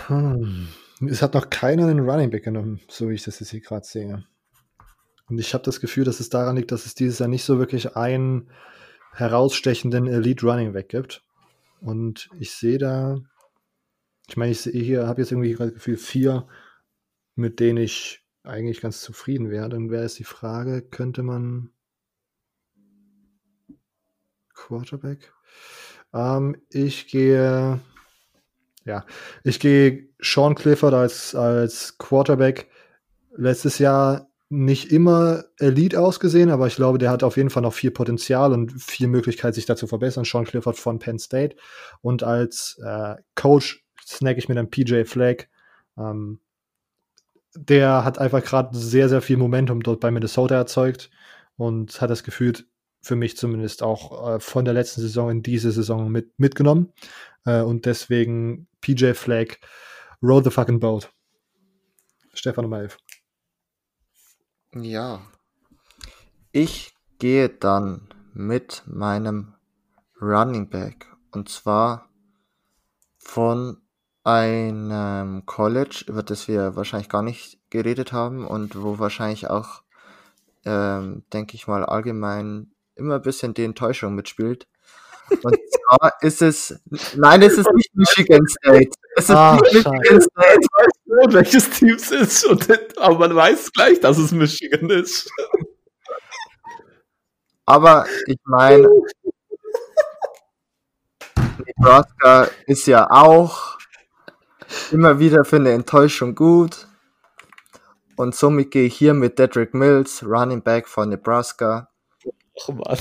Hm. Es hat noch keiner einen Running Back genommen, so wie ich das jetzt hier gerade sehe. Und ich habe das Gefühl, dass es daran liegt, dass es dieses Jahr nicht so wirklich einen herausstechenden Elite Running Back gibt. Und ich sehe da, ich meine, ich sehe hier, habe jetzt irgendwie gerade Gefühl, vier, mit denen ich eigentlich ganz zufrieden wäre. Dann wäre es die Frage, könnte man Quarterback. Ähm, ich gehe, ja, ich gehe Sean Clifford als, als Quarterback. Letztes Jahr nicht immer Elite ausgesehen, aber ich glaube, der hat auf jeden Fall noch viel Potenzial und viel Möglichkeit, sich da zu verbessern. Sean Clifford von Penn State. Und als äh, Coach snack ich mir dann PJ Flagg. Ähm, der hat einfach gerade sehr, sehr viel Momentum dort bei Minnesota erzeugt und hat das Gefühl, für mich zumindest auch äh, von der letzten Saison in diese Saison mit, mitgenommen. Äh, und deswegen PJ Flagg, roll the fucking boat. Stefan Nummer 11. Ja. Ich gehe dann mit meinem Running Back. Und zwar von einem College, über das wir wahrscheinlich gar nicht geredet haben und wo wahrscheinlich auch, ähm, denke ich mal, allgemein immer ein bisschen die Enttäuschung mitspielt. Und zwar ist es, nein, es ist nicht Michigan State. Es ist ah, nicht Michigan State. Ich weiß nicht, welches Team es ist, und, aber man weiß gleich, dass es Michigan ist. Aber ich meine, Nebraska ist ja auch immer wieder für eine Enttäuschung gut. Und somit gehe ich hier mit Dedrick Mills, Running Back von Nebraska. Ach Mann.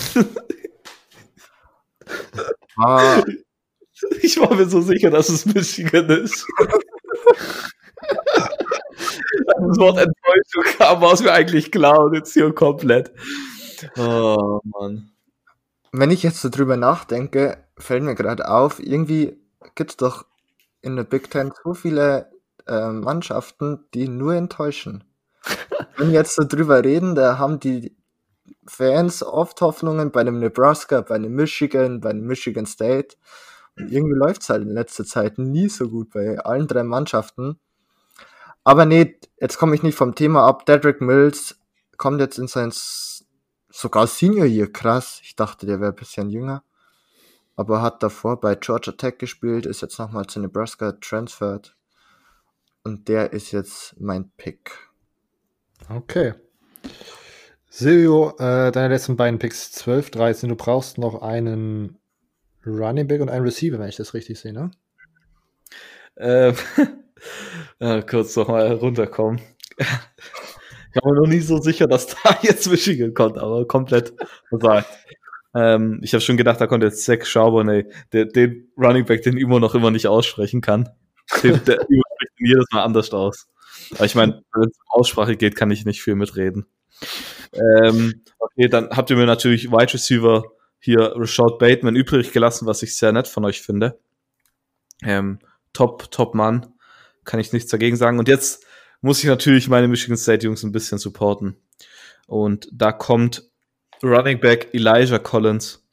Ah. Ich war mir so sicher, dass es Michigan ist. das Wort Enttäuschung kam, war es mir eigentlich klar und jetzt hier komplett. Oh Mann. Wenn ich jetzt so drüber nachdenke, fällt mir gerade auf, irgendwie gibt es doch in der Big Ten so viele äh, Mannschaften, die nur enttäuschen. Wenn wir jetzt so drüber reden, da haben die Fans oft Hoffnungen bei dem Nebraska, bei dem Michigan, bei dem Michigan State. Und irgendwie läuft es halt in letzter Zeit nie so gut bei allen drei Mannschaften. Aber nee, jetzt komme ich nicht vom Thema ab. Dedrick Mills kommt jetzt in sein sogar Senior Year, krass. Ich dachte, der wäre ein bisschen jünger. Aber hat davor bei Georgia Tech gespielt, ist jetzt nochmal zu Nebraska transferred. Und der ist jetzt mein Pick. Okay. Silvio, äh, deine letzten beiden Picks 12, 13. Du brauchst noch einen Running Back und einen Receiver, wenn ich das richtig sehe, ne? Ähm, äh, kurz nochmal runterkommen. Ich war mir noch nie so sicher, dass da jetzt Michigan kommt, aber komplett versagt. Ähm, ich habe schon gedacht, da kommt jetzt Zach Charbonnet, der, den Running Back, den Imo noch immer nicht aussprechen kann. Den, der Imo spricht jedes Mal anders aus. Aber ich meine, wenn es um Aussprache geht, kann ich nicht viel mitreden. Ähm, okay, dann habt ihr mir natürlich Wide Receiver hier Rashad Bateman übrig gelassen, was ich sehr nett von euch finde. Ähm, top, top Mann. Kann ich nichts dagegen sagen. Und jetzt muss ich natürlich meine Michigan State Jungs ein bisschen supporten. Und da kommt Running Back Elijah Collins.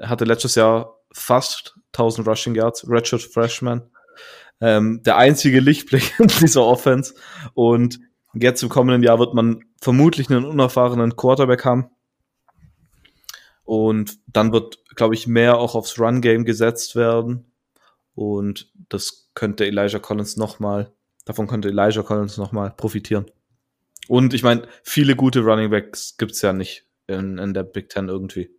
Hatte letztes Jahr fast 1000 Rushing Yards, Redshirt Freshman. Ähm, der einzige Lichtblick in dieser Offense. Und jetzt im kommenden Jahr wird man vermutlich einen unerfahrenen Quarterback haben. Und dann wird, glaube ich, mehr auch aufs Run-Game gesetzt werden. Und das könnte Elijah Collins nochmal, davon könnte Elijah Collins nochmal profitieren. Und ich meine, viele gute Running Backs gibt's ja nicht in, in der Big Ten irgendwie.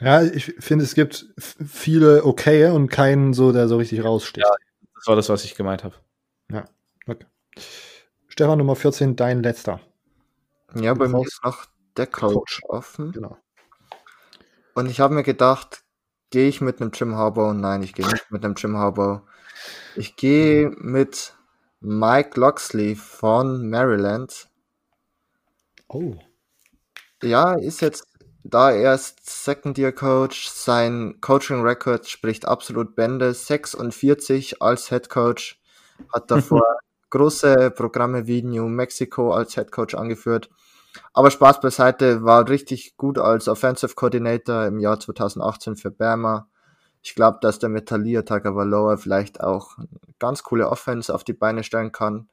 Ja, ich finde, es gibt viele okay und keinen so, der so richtig raussticht. Das war das, was ich gemeint habe. Okay. Stefan Nummer 14, dein letzter. Ja, bei mir ist noch der Coach, Coach. offen. Genau. Und ich habe mir gedacht, gehe ich mit einem Jim Harbaugh? Nein, ich gehe nicht mit einem Jim Harbaugh. Ich gehe mit Mike Loxley von Maryland. Oh. Ja, ist jetzt da erst Second-Year-Coach. Sein Coaching-Record spricht absolut Bände. 46 als Head Coach. Hat davor große Programme wie New Mexico als Head Coach angeführt. Aber Spaß beiseite, war richtig gut als Offensive Coordinator im Jahr 2018 für Bama. Ich glaube, dass der mit Talia Tagovailoa vielleicht auch eine ganz coole Offense auf die Beine stellen kann.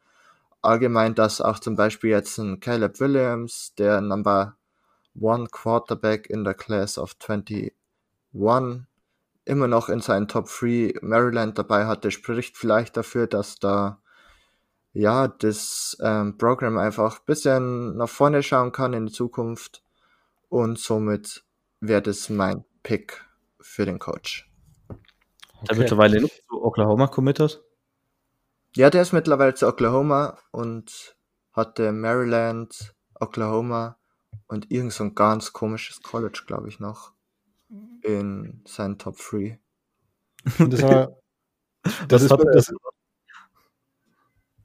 Allgemein, dass auch zum Beispiel jetzt ein Caleb Williams, der Number One Quarterback in der Class of 21, immer noch in seinen Top 3 Maryland dabei hatte, spricht vielleicht dafür, dass da ja, das ähm, Programm einfach ein bisschen nach vorne schauen kann in die Zukunft. Und somit wäre das mein Pick für den Coach. Der mittlerweile nicht zu Oklahoma committed. Ja, der ist mittlerweile zu Oklahoma und hatte Maryland, Oklahoma und irgend so ein ganz komisches College, glaube ich, noch in seinen Top 3. Das, aber, das, ist, hat das,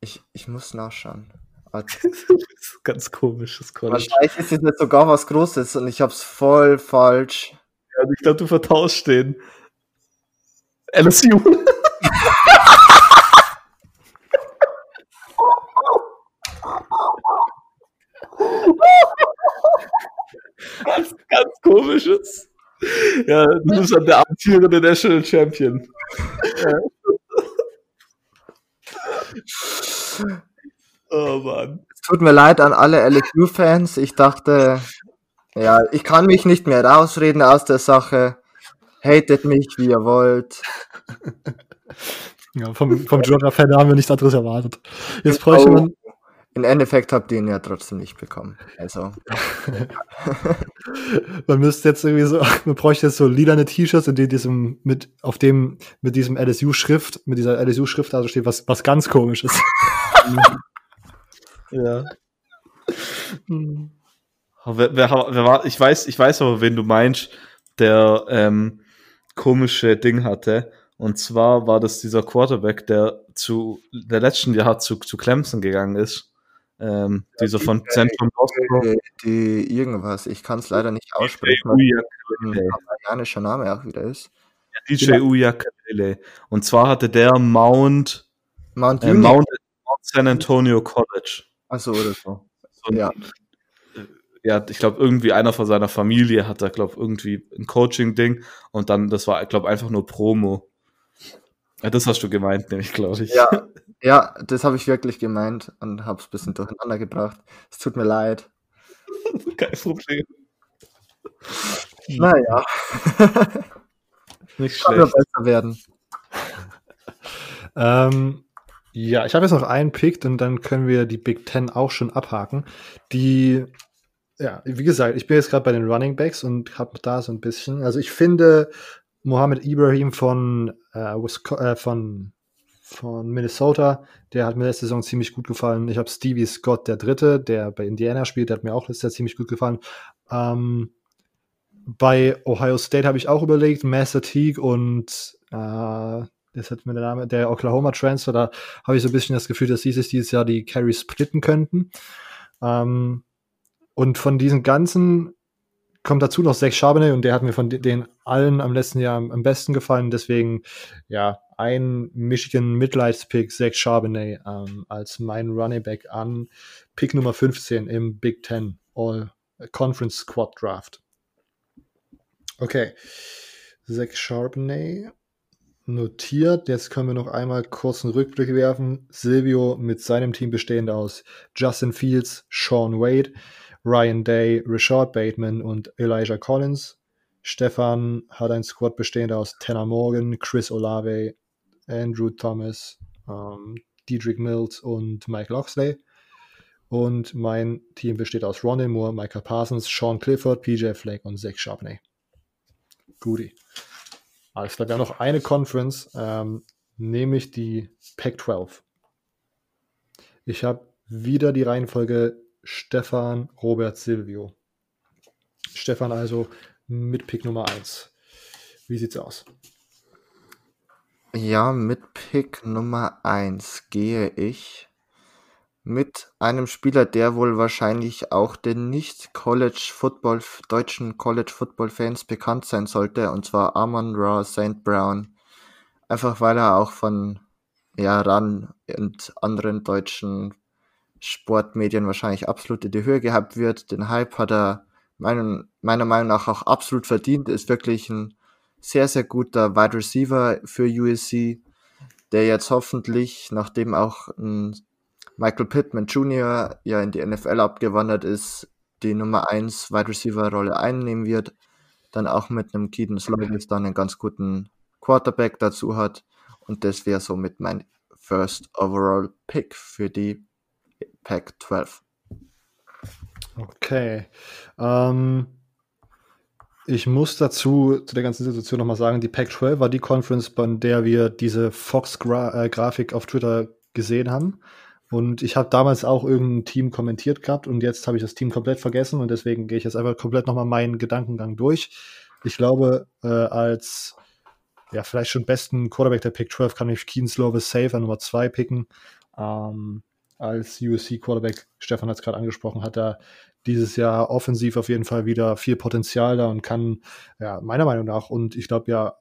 Ich, ich muss nachschauen. Ist ganz komisches College. Wahrscheinlich ist es jetzt sogar was Großes und ich hab's voll falsch. Ja, ich glaube, du vertauschst den. LSU. Was ganz komisches. Ja, du bist dann der amtierende National Champion. Oh Mann. Es tut mir leid an alle LSU-Fans. Ich dachte, ja, ich kann mich nicht mehr rausreden aus der Sache. Hatet mich, wie ihr wollt. ja, vom, vom Georgia-Fan haben wir nichts anderes erwartet. Jetzt bräuchte Oh. man, Im Endeffekt habt ihr ihn ja trotzdem nicht bekommen. Also, man müsste jetzt irgendwie so, man bräuchte jetzt so lilane T-Shirts, in die diesem, mit, auf dem, mit diesem LSU-Schrift, mit dieser LSU-Schrift da steht, was, was ganz komisches. Ja. Wer, wer, wer war, ich weiß, ich weiß aber, wen du meinst, der ähm, komische Ding hatte Und zwar war das dieser Quarterback, der zu der letzten Jahr zu, zu Clemson gegangen ist. Ähm, ja, dieser von Central Boston. Die, die, irgendwas, ich kann es leider nicht aussprechen, weil ein amerikanischer Name auch wieder ist. DJ ja. Uyakalele. Und zwar hatte der Mount, Mount, äh, Mount, San Antonio College. Achso, oder so. so ja. ja, ich glaube, irgendwie einer von seiner Familie hat da, glaube irgendwie ein Coaching-Ding und dann, das war, glaube einfach nur Promo. Ja, das hast du gemeint, nämlich, glaube ich. Ja, ja das habe ich wirklich gemeint und habe es ein bisschen durcheinander gebracht. Es tut mir leid. Kein Problem. Naja. Nicht schlecht. Kann besser werden. ähm, ja, ich habe jetzt noch einen Pick und dann können wir die Big Ten auch schon abhaken. Die, ja, wie gesagt, ich bin jetzt gerade bei den Running Backs und habe da so ein bisschen, also ich finde Mohammed Ibrahim von, äh, äh, von, von Minnesota, der hat mir letzte Saison ziemlich gut gefallen. Ich habe Stevie Scott, der Dritte, der bei Indiana spielt, der hat mir auch letztes Jahr ziemlich gut gefallen. Ähm, bei Ohio State habe ich auch überlegt, Master Teague und äh, das hat mir der Name, der Oklahoma Transfer, da habe ich so ein bisschen das Gefühl, dass dieses dieses Jahr die Carries splitten könnten. Ähm, und von diesen ganzen kommt dazu noch Zach Charbonnet und der hat mir von den allen am letzten Jahr am besten gefallen. Deswegen, ja, ein Michigan Midlights-Pick, Zach Charbonnet ähm, als mein Running Back an Pick Nummer 15 im Big Ten All Conference Squad Draft. Okay. Zach Charbonnet notiert. Jetzt können wir noch einmal kurz einen Rückblick werfen. Silvio mit seinem Team bestehend aus Justin Fields, Sean Wade, Ryan Day, Richard Bateman und Elijah Collins. Stefan hat ein Squad bestehend aus Tanner Morgan, Chris Olave, Andrew Thomas, ähm, Diedrich Mills und Mike Loxley. Und mein Team besteht aus Ronnie Moore, Michael Parsons, Sean Clifford, PJ Flake und Zach Charbonnet. Guti. Alles klar, wir haben noch eine Conference, ähm, nämlich die Pac-12. Ich habe wieder die Reihenfolge Stefan, Robert, Silvio. Stefan also mit Pick Nummer 1. Wie sieht's aus? Ja, mit Pick Nummer 1 gehe ich mit einem Spieler, der wohl wahrscheinlich auch den nicht College Football, deutschen College Football Fans bekannt sein sollte, und zwar Amon Ra St. Brown. Einfach weil er auch von ja, RAN und anderen deutschen Sportmedien wahrscheinlich absolut in die Höhe gehabt wird. Den Hype hat er meiner Meinung nach auch absolut verdient. Ist wirklich ein sehr, sehr guter Wide Receiver für USC, der jetzt hoffentlich, nachdem auch Michael Pittman Jr. ja in die NFL abgewandert ist, die Nummer 1 Wide Receiver Rolle einnehmen wird, dann auch mit einem Keaton Slovis dann einen ganz guten Quarterback dazu hat und das wäre somit mein First Overall Pick für die Pack 12. Okay. Ähm, ich muss dazu, zu der ganzen Situation nochmal sagen, die Pack 12 war die Conference, bei der wir diese Fox-Grafik äh, auf Twitter gesehen haben. Und ich habe damals auch irgendein Team kommentiert gehabt und jetzt habe ich das Team komplett vergessen und deswegen gehe ich jetzt einfach komplett nochmal meinen Gedankengang durch. Ich glaube, äh, als ja, vielleicht schon besten Quarterback der Pick 12 kann ich Keen Slovis safe an Nummer 2 picken. Ähm, als USC Quarterback, Stefan hat es gerade angesprochen, hat er dieses Jahr offensiv auf jeden Fall wieder viel Potenzial da und kann, ja, meiner Meinung nach und ich glaube ja,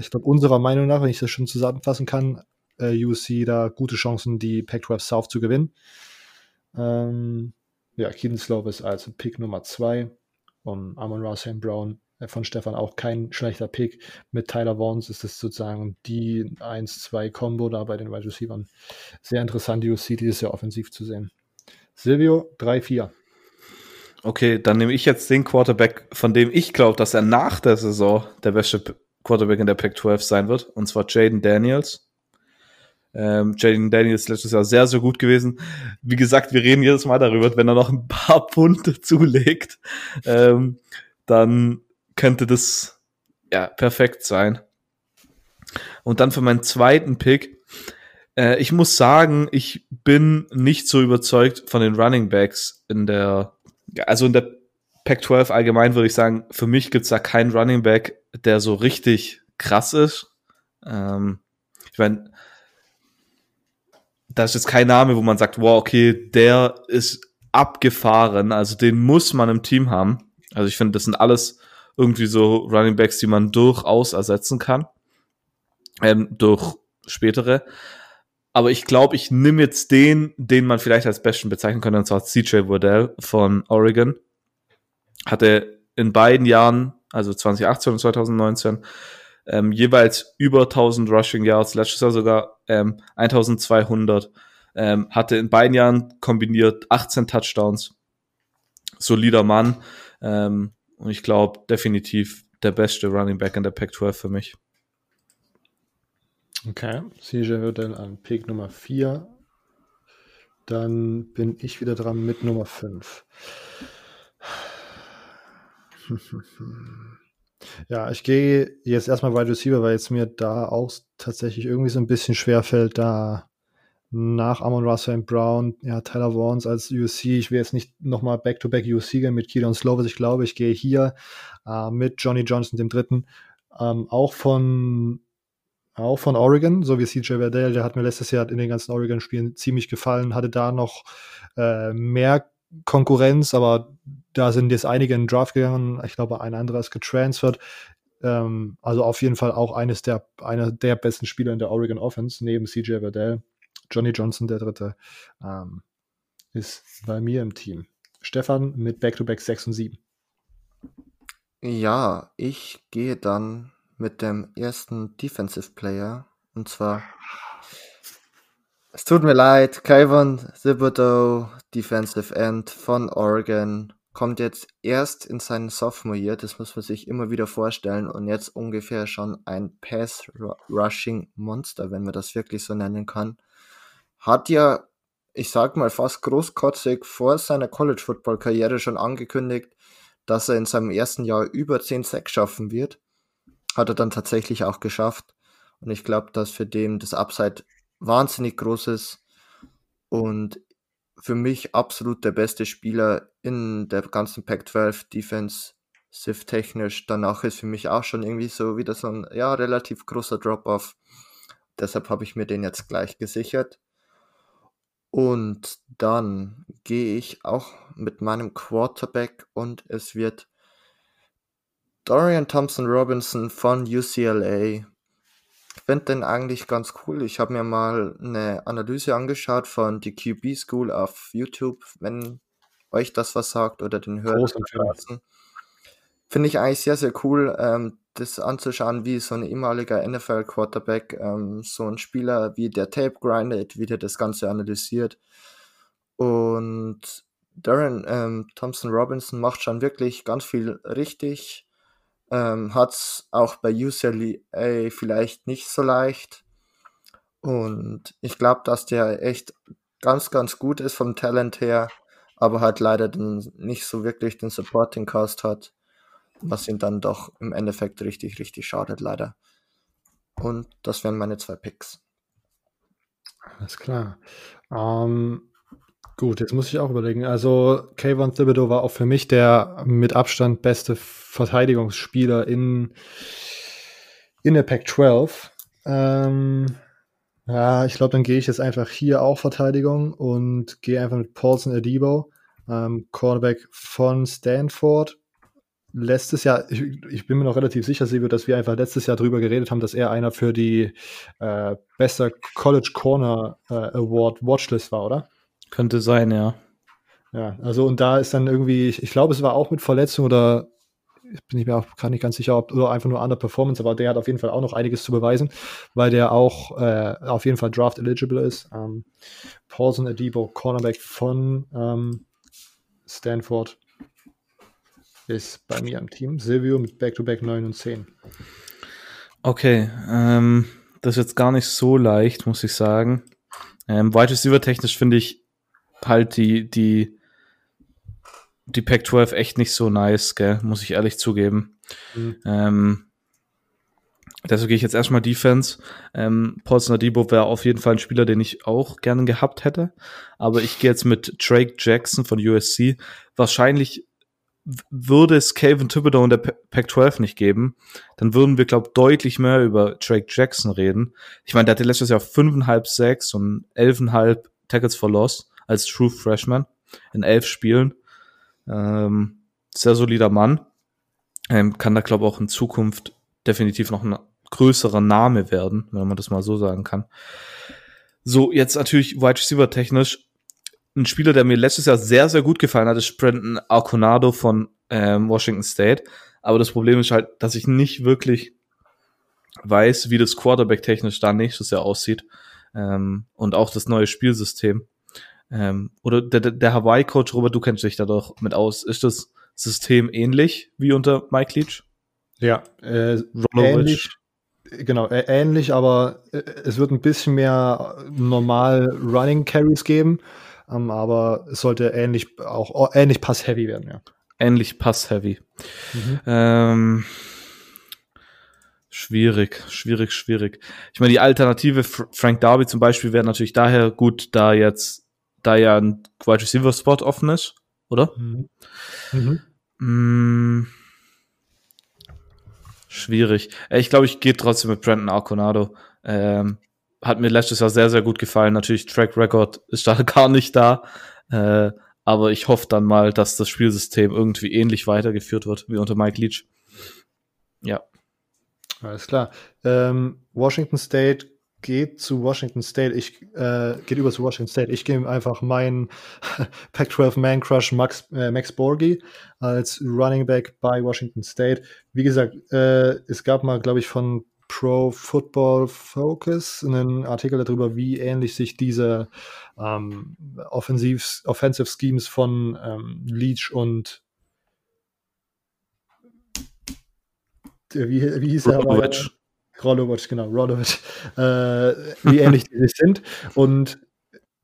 ich glaube unserer Meinung nach, wenn ich das schon zusammenfassen kann, äh, USC da gute Chancen, die Pac-12 South zu gewinnen. Ähm, ja, Keaton Slovis als Pick Nummer 2 und Amon Ross Brown äh, von Stefan auch kein schlechter Pick. Mit Tyler Vaughns ist es sozusagen die 1-2-Kombo da bei den Wide Receivers. Sehr interessant, die USC dieses Jahr offensiv zu sehen. Silvio, 3-4. Okay, dann nehme ich jetzt den Quarterback, von dem ich glaube, dass er nach der Saison der beste Quarterback in der Pac-12 sein wird, und zwar Jaden Daniels. Ähm, Jaden Daniels letztes Jahr sehr, sehr gut gewesen. Wie gesagt, wir reden jedes Mal darüber, wenn er noch ein paar Punkte zulegt, ähm, dann könnte das ja perfekt sein. Und dann für meinen zweiten Pick. Äh, ich muss sagen, ich bin nicht so überzeugt von den Running Backs in der, also in der Pac-12 allgemein würde ich sagen, für mich gibt's da keinen Running Back, der so richtig krass ist. Ähm, ich meine, da ist jetzt kein Name, wo man sagt, wow, okay, der ist abgefahren, also den muss man im Team haben. Also ich finde, das sind alles irgendwie so Running Backs, die man durchaus ersetzen kann. Ähm, durch spätere. Aber ich glaube, ich nehme jetzt den, den man vielleicht als besten bezeichnen könnte, und zwar CJ Waddell von Oregon. Hatte in beiden Jahren, also 2018 und 2019, ähm, jeweils über 1000 Rushing Yards, letztes Jahr sogar ähm, 1200. Ähm, hatte in beiden Jahren kombiniert 18 Touchdowns. Solider Mann. Ähm, und ich glaube, definitiv der beste Running Back in der Pac-12 für mich. Okay, CJ Waddell an Pick Nummer 4. Dann bin ich wieder dran mit Nummer 5. Ja, ich gehe jetzt erstmal Wide Receiver, weil jetzt mir da auch tatsächlich irgendwie so ein bisschen schwer fällt, da nach Amon Russell Brown, ja, Tyler Vaughns als USC. Ich will jetzt nicht nochmal Back-to-Back USC gehen mit Keelan Slovis. Ich glaube, ich gehe hier äh, mit Johnny Johnson, dem Dritten, ähm, auch von auch von Oregon, so wie CJ Verdell, der hat mir letztes Jahr in den ganzen Oregon-Spielen ziemlich gefallen, hatte da noch äh, mehr Konkurrenz, aber da sind jetzt einige in den Draft gegangen. Ich glaube, ein anderer ist getransfert. Ähm, also auf jeden Fall auch eines der, einer der besten Spieler in der Oregon Offense, neben CJ Verdell. Johnny Johnson, der dritte, ähm, ist bei mir im Team. Stefan mit Back-to-Back -Back 6 und 7. Ja, ich gehe dann mit dem ersten Defensive Player. Und zwar, es tut mir leid, Kayvon Thibodeau, Defensive End von Oregon, kommt jetzt erst in seinen Sophomore Year, das muss man sich immer wieder vorstellen, und jetzt ungefähr schon ein Pass-Rushing-Monster, wenn man das wirklich so nennen kann. Hat ja, ich sag mal, fast großkotzig vor seiner College-Football-Karriere schon angekündigt, dass er in seinem ersten Jahr über 10 Sacks schaffen wird. Hat er dann tatsächlich auch geschafft. Und ich glaube, dass für den das Upside wahnsinnig groß ist. Und für mich absolut der beste Spieler in der ganzen Pac-12 Defense Sif technisch. Danach ist für mich auch schon irgendwie so wieder so ein ja, relativ großer Drop-off. Deshalb habe ich mir den jetzt gleich gesichert. Und dann gehe ich auch mit meinem Quarterback und es wird Dorian Thompson Robinson von UCLA ich finde den eigentlich ganz cool. Ich habe mir mal eine Analyse angeschaut von die QB School auf YouTube, wenn euch das was sagt oder den Hörern. Finde ich eigentlich sehr, sehr cool, ähm, das anzuschauen, wie so ein ehemaliger NFL-Quarterback, ähm, so ein Spieler, wie der Tape grindet, wie der das Ganze analysiert. Und Darren ähm, Thompson Robinson macht schon wirklich ganz viel richtig ähm, hat es auch bei UCLA vielleicht nicht so leicht. Und ich glaube, dass der echt ganz, ganz gut ist vom Talent her, aber halt leider den, nicht so wirklich den Supporting Cast hat, was ihn dann doch im Endeffekt richtig, richtig schadet, leider. Und das wären meine zwei Picks. Alles klar. Ähm, Gut, jetzt muss ich auch überlegen. Also, Kayvon Thibodeau war auch für mich der mit Abstand beste Verteidigungsspieler in, in der Pac-12. Ähm, ja, ich glaube, dann gehe ich jetzt einfach hier auch Verteidigung und gehe einfach mit Paulson Adibo, ähm, Cornerback von Stanford. Letztes Jahr, ich, ich, bin mir noch relativ sicher, Silvio, dass wir einfach letztes Jahr drüber geredet haben, dass er einer für die äh, bester College Corner äh, Award Watchlist war, oder? Könnte sein, ja. Ja, also und da ist dann irgendwie, ich, ich glaube, es war auch mit Verletzung oder ich bin ich mir auch gar nicht ganz sicher, ob oder einfach nur an der Performance, aber der hat auf jeden Fall auch noch einiges zu beweisen, weil der auch äh, auf jeden Fall Draft eligible ist. Ähm, Paulson Adibo, Cornerback von ähm, Stanford, ist bei mir am Team. Silvio mit Back-to-Back -back 9 und 10. Okay, ähm, das ist jetzt gar nicht so leicht, muss ich sagen. Ähm, Wide Receiver technisch finde ich halt die, die, die Pac-12 echt nicht so nice, gell, muss ich ehrlich zugeben. Mhm. Ähm, deshalb gehe ich jetzt erstmal Defense. Ähm, Paulson Adibo wäre auf jeden Fall ein Spieler, den ich auch gerne gehabt hätte. Aber ich gehe jetzt mit Drake Jackson von USC. Wahrscheinlich würde es Calvin Thibodeau in der Pac-12 nicht geben, dann würden wir, glaube deutlich mehr über Drake Jackson reden. Ich meine, der hatte letztes Jahr fünfeinhalb Sacks und elfeinhalb Tackles for Loss als True Freshman in elf Spielen. Ähm, sehr solider Mann. Ähm, kann da, glaube auch in Zukunft definitiv noch ein größerer Name werden, wenn man das mal so sagen kann. So, jetzt natürlich Wide Receiver technisch ein Spieler, der mir letztes Jahr sehr, sehr gut gefallen hat, ist Brandon Arconado von ähm, Washington State. Aber das Problem ist halt, dass ich nicht wirklich weiß, wie das Quarterback technisch da nächstes Jahr aussieht. Ähm, und auch das neue Spielsystem. Ähm, oder der, der Hawaii-Coach, Robert, du kennst dich da doch mit aus. Ist das System ähnlich wie unter Mike Leach? Ja, äh, ähnlich, genau, ähnlich, aber äh, es wird ein bisschen mehr normal Running Carries geben. Ähm, aber es sollte ähnlich auch ähnlich Pass-Heavy werden, ja. Ähnlich Pass-Heavy. Mhm. Ähm, schwierig, schwierig, schwierig. Ich meine, die Alternative Frank Darby zum Beispiel wäre natürlich daher gut, da jetzt, da ja ein Wide Receiver Spot offen ist, oder? Mhm. Mhm. Mm, schwierig. Ich glaube, ich gehe trotzdem mit Brandon Arconado. Ähm, hat mir letztes Jahr sehr, sehr gut gefallen. Natürlich, Track Record ist da gar nicht da. Äh, aber ich hoffe dann mal, dass das Spielsystem irgendwie ähnlich weitergeführt wird wie unter Mike Leach. Ja. Alles klar. Ähm, Washington State geht zu Washington State. Ich äh, geht über zu Washington State. Ich gebe einfach meinen Pac-12 Man Crush Max, äh, Max Borgi als Running Back bei Washington State. Wie gesagt, äh, es gab mal, glaube ich, von Pro Football Focus einen Artikel darüber, wie ähnlich sich diese ähm, Offensiv, Offensive Schemes von ähm, Leach und wie, wie hieß er? Rolovic, genau, Rolovic, äh, wie ähnlich die sind. Und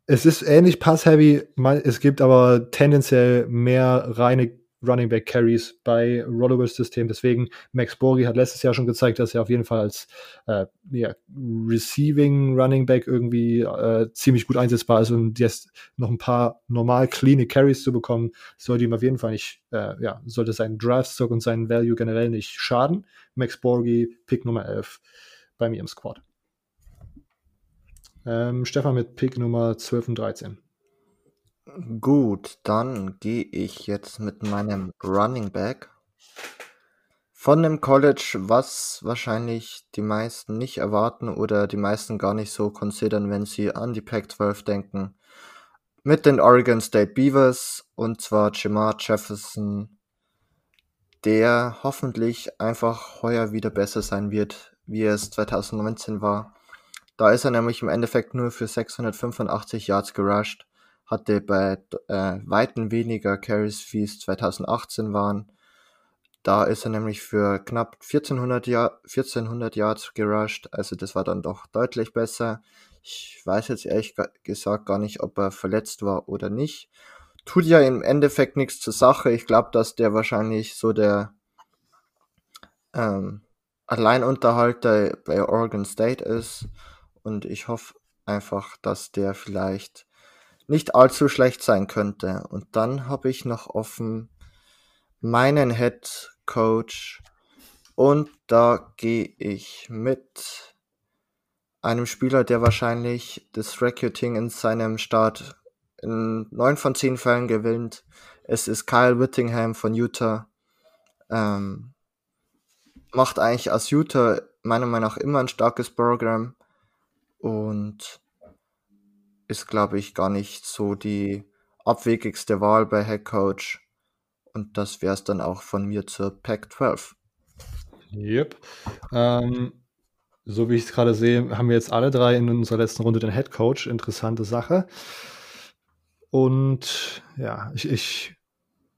es ist ähnlich pass-heavy, es gibt aber tendenziell mehr reine Running Back Carries bei Rollowers System. Deswegen Max Borgi hat letztes Jahr schon gezeigt, dass er auf jeden Fall als äh, ja, Receiving Running Back irgendwie äh, ziemlich gut einsetzbar ist und jetzt noch ein paar normal clean Carries zu bekommen, sollte ihm auf jeden Fall nicht, äh, ja, sollte seinen Draftstock und seinen Value generell nicht schaden. Max Borgi, Pick Nummer 11 bei mir im Squad. Ähm, Stefan mit Pick Nummer 12 und 13. Gut, dann gehe ich jetzt mit meinem Running Back von dem College, was wahrscheinlich die meisten nicht erwarten oder die meisten gar nicht so considern, wenn sie an die Pac-12 denken, mit den Oregon State Beavers und zwar Jamar Jefferson, der hoffentlich einfach heuer wieder besser sein wird, wie es 2019 war. Da ist er nämlich im Endeffekt nur für 685 Yards gerusht hatte bei äh, Weitem weniger Carries, wie es 2018 waren. Da ist er nämlich für knapp 1400, Jahr, 1400 Yards gerusht, also das war dann doch deutlich besser. Ich weiß jetzt ehrlich gesagt gar nicht, ob er verletzt war oder nicht. Tut ja im Endeffekt nichts zur Sache. Ich glaube, dass der wahrscheinlich so der ähm, Alleinunterhalter bei Oregon State ist. Und ich hoffe einfach, dass der vielleicht nicht allzu schlecht sein könnte. Und dann habe ich noch offen meinen Head Coach und da gehe ich mit einem Spieler, der wahrscheinlich das Recruiting in seinem Start in neun von zehn Fällen gewinnt. Es ist Kyle Whittingham von Utah. Ähm, macht eigentlich als Utah meiner Meinung nach immer ein starkes Programm und ist, glaube ich, gar nicht so die abwegigste Wahl bei Head Coach. Und das wäre es dann auch von mir zur Pack 12. Yep. Ähm, so wie ich es gerade sehe, haben wir jetzt alle drei in unserer letzten Runde den Head Coach. Interessante Sache. Und ja, ich, ich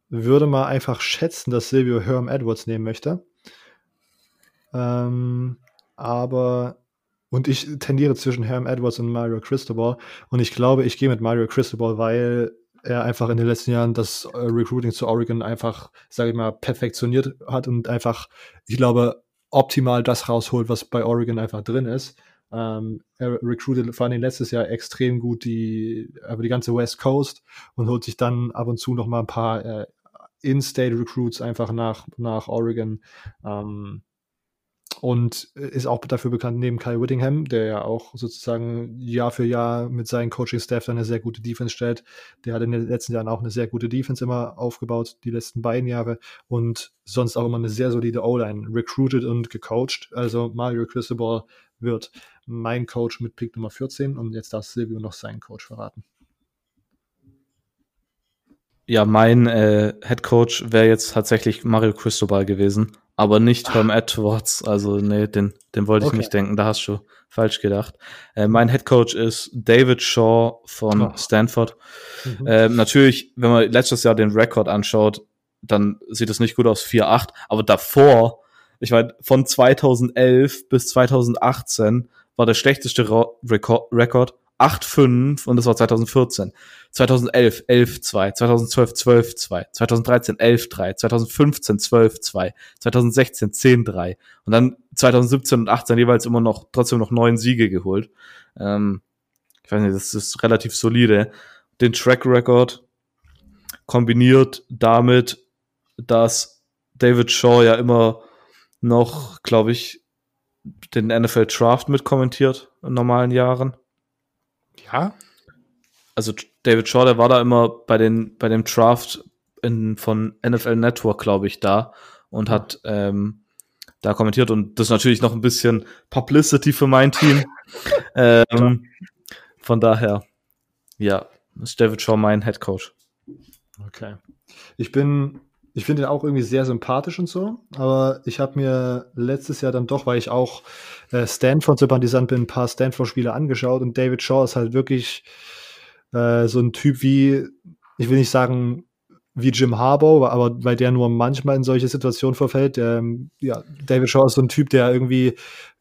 würde mal einfach schätzen, dass Silvio Herm Edwards nehmen möchte. Ähm, aber und ich tendiere zwischen Herm Edwards und Mario Cristobal. Und ich glaube, ich gehe mit Mario Cristobal, weil er einfach in den letzten Jahren das äh, Recruiting zu Oregon einfach, sage ich mal, perfektioniert hat und einfach, ich glaube, optimal das rausholt, was bei Oregon einfach drin ist. Ähm, er recruited vor allem letztes Jahr extrem gut die, aber die ganze West Coast und holt sich dann ab und zu noch mal ein paar äh, In-State Recruits einfach nach, nach Oregon. Ähm, und ist auch dafür bekannt neben Kyle Whittingham, der ja auch sozusagen Jahr für Jahr mit seinem Coaching-Staff eine sehr gute Defense stellt. Der hat in den letzten Jahren auch eine sehr gute Defense immer aufgebaut, die letzten beiden Jahre und sonst auch immer eine sehr solide O-Line, recruited und gecoacht. Also Mario Cristobal wird mein Coach mit Pick Nummer 14 und jetzt darf Silvio noch seinen Coach verraten. Ja, mein äh, Head Coach wäre jetzt tatsächlich Mario Cristobal gewesen aber nicht Herm Edwards. Also, nee, den, den wollte ich okay. nicht denken. Da hast du falsch gedacht. Äh, mein Head Coach ist David Shaw von oh. Stanford. Mhm. Äh, natürlich, wenn man letztes Jahr den Rekord anschaut, dann sieht es nicht gut aus 4-8. Aber davor, ich meine, von 2011 bis 2018 war der schlechteste Rekord 8-5 und das war 2014. 2011 11-2, 2012 12-2, 2013 11-3, 2015 12-2, 2016 10-3 und dann 2017 und 18 jeweils immer noch trotzdem noch neun Siege geholt. Ähm, ich weiß nicht, das ist relativ solide. Den Track Record kombiniert damit, dass David Shaw ja immer noch, glaube ich, den NFL Draft mitkommentiert in normalen Jahren. Ja. Also David Shaw, der war da immer bei den bei dem Draft in, von NFL Network, glaube ich, da und hat ähm, da kommentiert und das ist natürlich noch ein bisschen Publicity für mein Team. ähm, von daher, ja, ist David Shaw mein Head Coach. Okay. Ich bin ich finde ihn auch irgendwie sehr sympathisch und so, aber ich habe mir letztes Jahr dann doch, weil ich auch äh, Stanford sympathisant bin, ein paar Stanford-Spiele angeschaut und David Shaw ist halt wirklich äh, so ein Typ wie, ich will nicht sagen wie Jim Harbaugh, aber weil der nur manchmal in solche Situationen verfällt. Ähm, ja, David Shaw ist so ein Typ, der irgendwie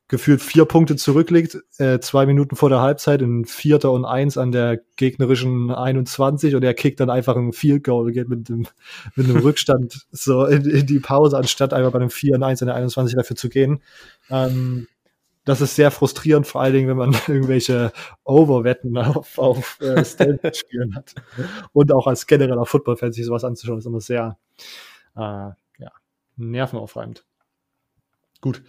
gefühlt vier Punkte zurückliegt, äh, zwei Minuten vor der Halbzeit in Vierter und Eins an der gegnerischen 21 und er kickt dann einfach ein Field Goal geht mit dem, mit einem Rückstand so in, in, die Pause, anstatt einfach bei einem 4 und 1 in der 21 dafür zu gehen. Ähm, das ist sehr frustrierend, vor allen Dingen, wenn man irgendwelche Overwetten auf, auf äh, spielen hat. Und auch als genereller Football-Fan sich sowas anzuschauen, ist immer sehr äh, ja, nervenaufreibend. Gut.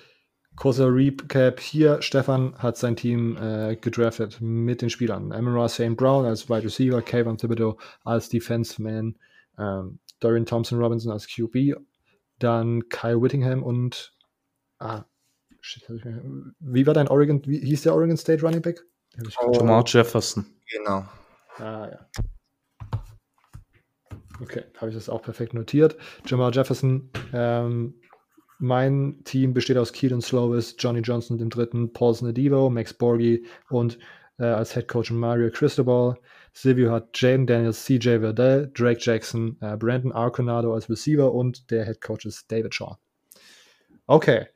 Kurzer Recap hier. Stefan hat sein Team äh, gedraftet mit den Spielern. Amara St. Brown als Wide Receiver, Kayvon Thibodeau als Defenseman, ähm, Dorian Thompson Robinson als QB, dann Kyle Whittingham und ah, shit, wie war dein Oregon, wie hieß der Oregon State Running Back? Oh, Jamal Jefferson. Genau. Ah ja. Okay, habe ich das auch perfekt notiert. Jamal Jefferson, ähm, mein Team besteht aus Keaton Slovis, Johnny Johnson dem dritten, Paul Snedivo, Max Borgi und äh, als Head Coach Mario Cristobal. Silvio hat Jaden Daniels, CJ Verdell, Drake Jackson, äh, Brandon Arconado als Receiver und der Head Coach ist David Shaw. Okay.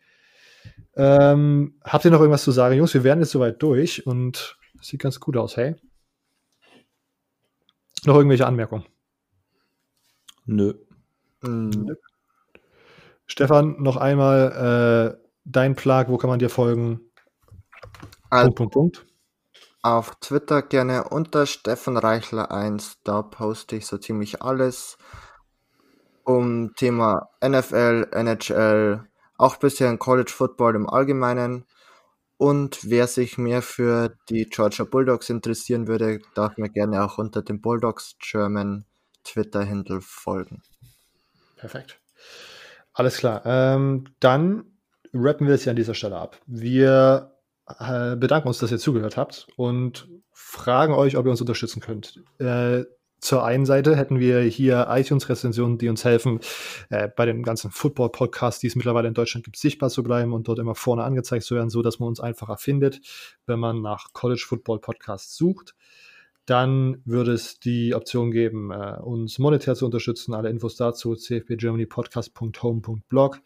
Ähm, habt ihr noch irgendwas zu sagen? Jungs, wir werden jetzt soweit durch und sieht ganz gut aus, hey? Noch irgendwelche Anmerkungen? Nö. Nö. Stefan, noch einmal äh, dein Plag, wo kann man dir folgen? Also, Punkt, Punkt, Punkt. Auf Twitter gerne unter Stefan Reichler 1, da poste ich so ziemlich alles um Thema NFL, NHL, auch ein bisschen College Football im Allgemeinen. Und wer sich mehr für die Georgia Bulldogs interessieren würde, darf mir gerne auch unter dem Bulldogs German Twitter-Handle folgen. Perfekt. Alles klar. Ähm, dann rappen wir es ja an dieser Stelle ab. Wir äh, bedanken uns, dass ihr zugehört habt und fragen euch, ob ihr uns unterstützen könnt. Äh, zur einen Seite hätten wir hier iTunes-Rezensionen, die uns helfen, äh, bei den ganzen Football-Podcasts, die es mittlerweile in Deutschland gibt, sichtbar zu bleiben und dort immer vorne angezeigt zu werden, so dass man uns einfacher findet, wenn man nach College Football Podcasts sucht. Dann würde es die Option geben, äh, uns monetär zu unterstützen. Alle Infos dazu cfbgermanypodcast.home.blog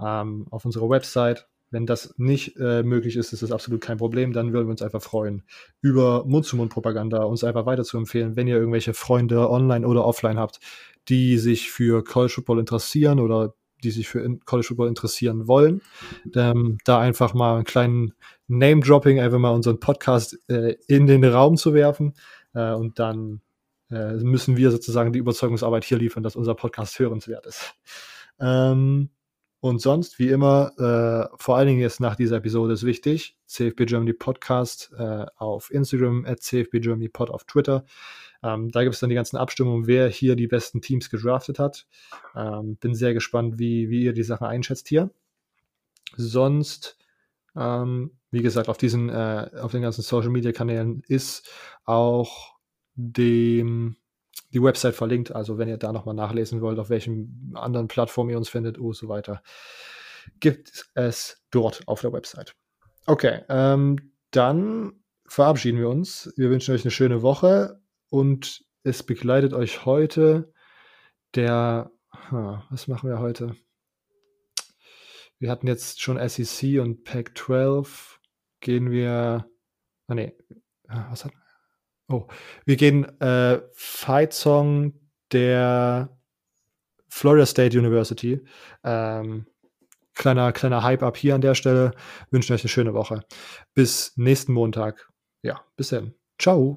ähm, auf unserer Website. Wenn das nicht äh, möglich ist, ist das absolut kein Problem. Dann würden wir uns einfach freuen, über Mund-zu-Mund-Propaganda uns einfach weiter zu empfehlen, wenn ihr irgendwelche Freunde online oder offline habt, die sich für College Football interessieren oder die sich für College Football interessieren wollen. Ähm, da einfach mal einen kleinen Name-Dropping, einfach mal unseren Podcast äh, in den Raum zu werfen äh, und dann äh, müssen wir sozusagen die Überzeugungsarbeit hier liefern, dass unser Podcast hörenswert ist. Ähm, und sonst, wie immer, äh, vor allen Dingen jetzt nach dieser Episode ist wichtig, CFB Germany Podcast äh, auf Instagram, at CFB Germany Pod auf Twitter. Ähm, da gibt es dann die ganzen Abstimmungen, wer hier die besten Teams gedraftet hat. Ähm, bin sehr gespannt, wie, wie ihr die Sachen einschätzt hier. Sonst, ähm, wie gesagt, auf diesen, äh, auf den ganzen Social Media Kanälen ist auch dem die Website verlinkt. Also wenn ihr da nochmal nachlesen wollt, auf welchen anderen Plattformen ihr uns findet und so weiter, gibt es dort auf der Website. Okay, ähm, dann verabschieden wir uns. Wir wünschen euch eine schöne Woche und es begleitet euch heute der, was machen wir heute? Wir hatten jetzt schon SEC und Pac 12. Gehen wir, ah nee, was hatten Oh, wir gehen äh, Fight Song der Florida State University. Ähm, kleiner, kleiner Hype-Up hier an der Stelle. Wünschen euch eine schöne Woche. Bis nächsten Montag. Ja, bis dann. Ciao.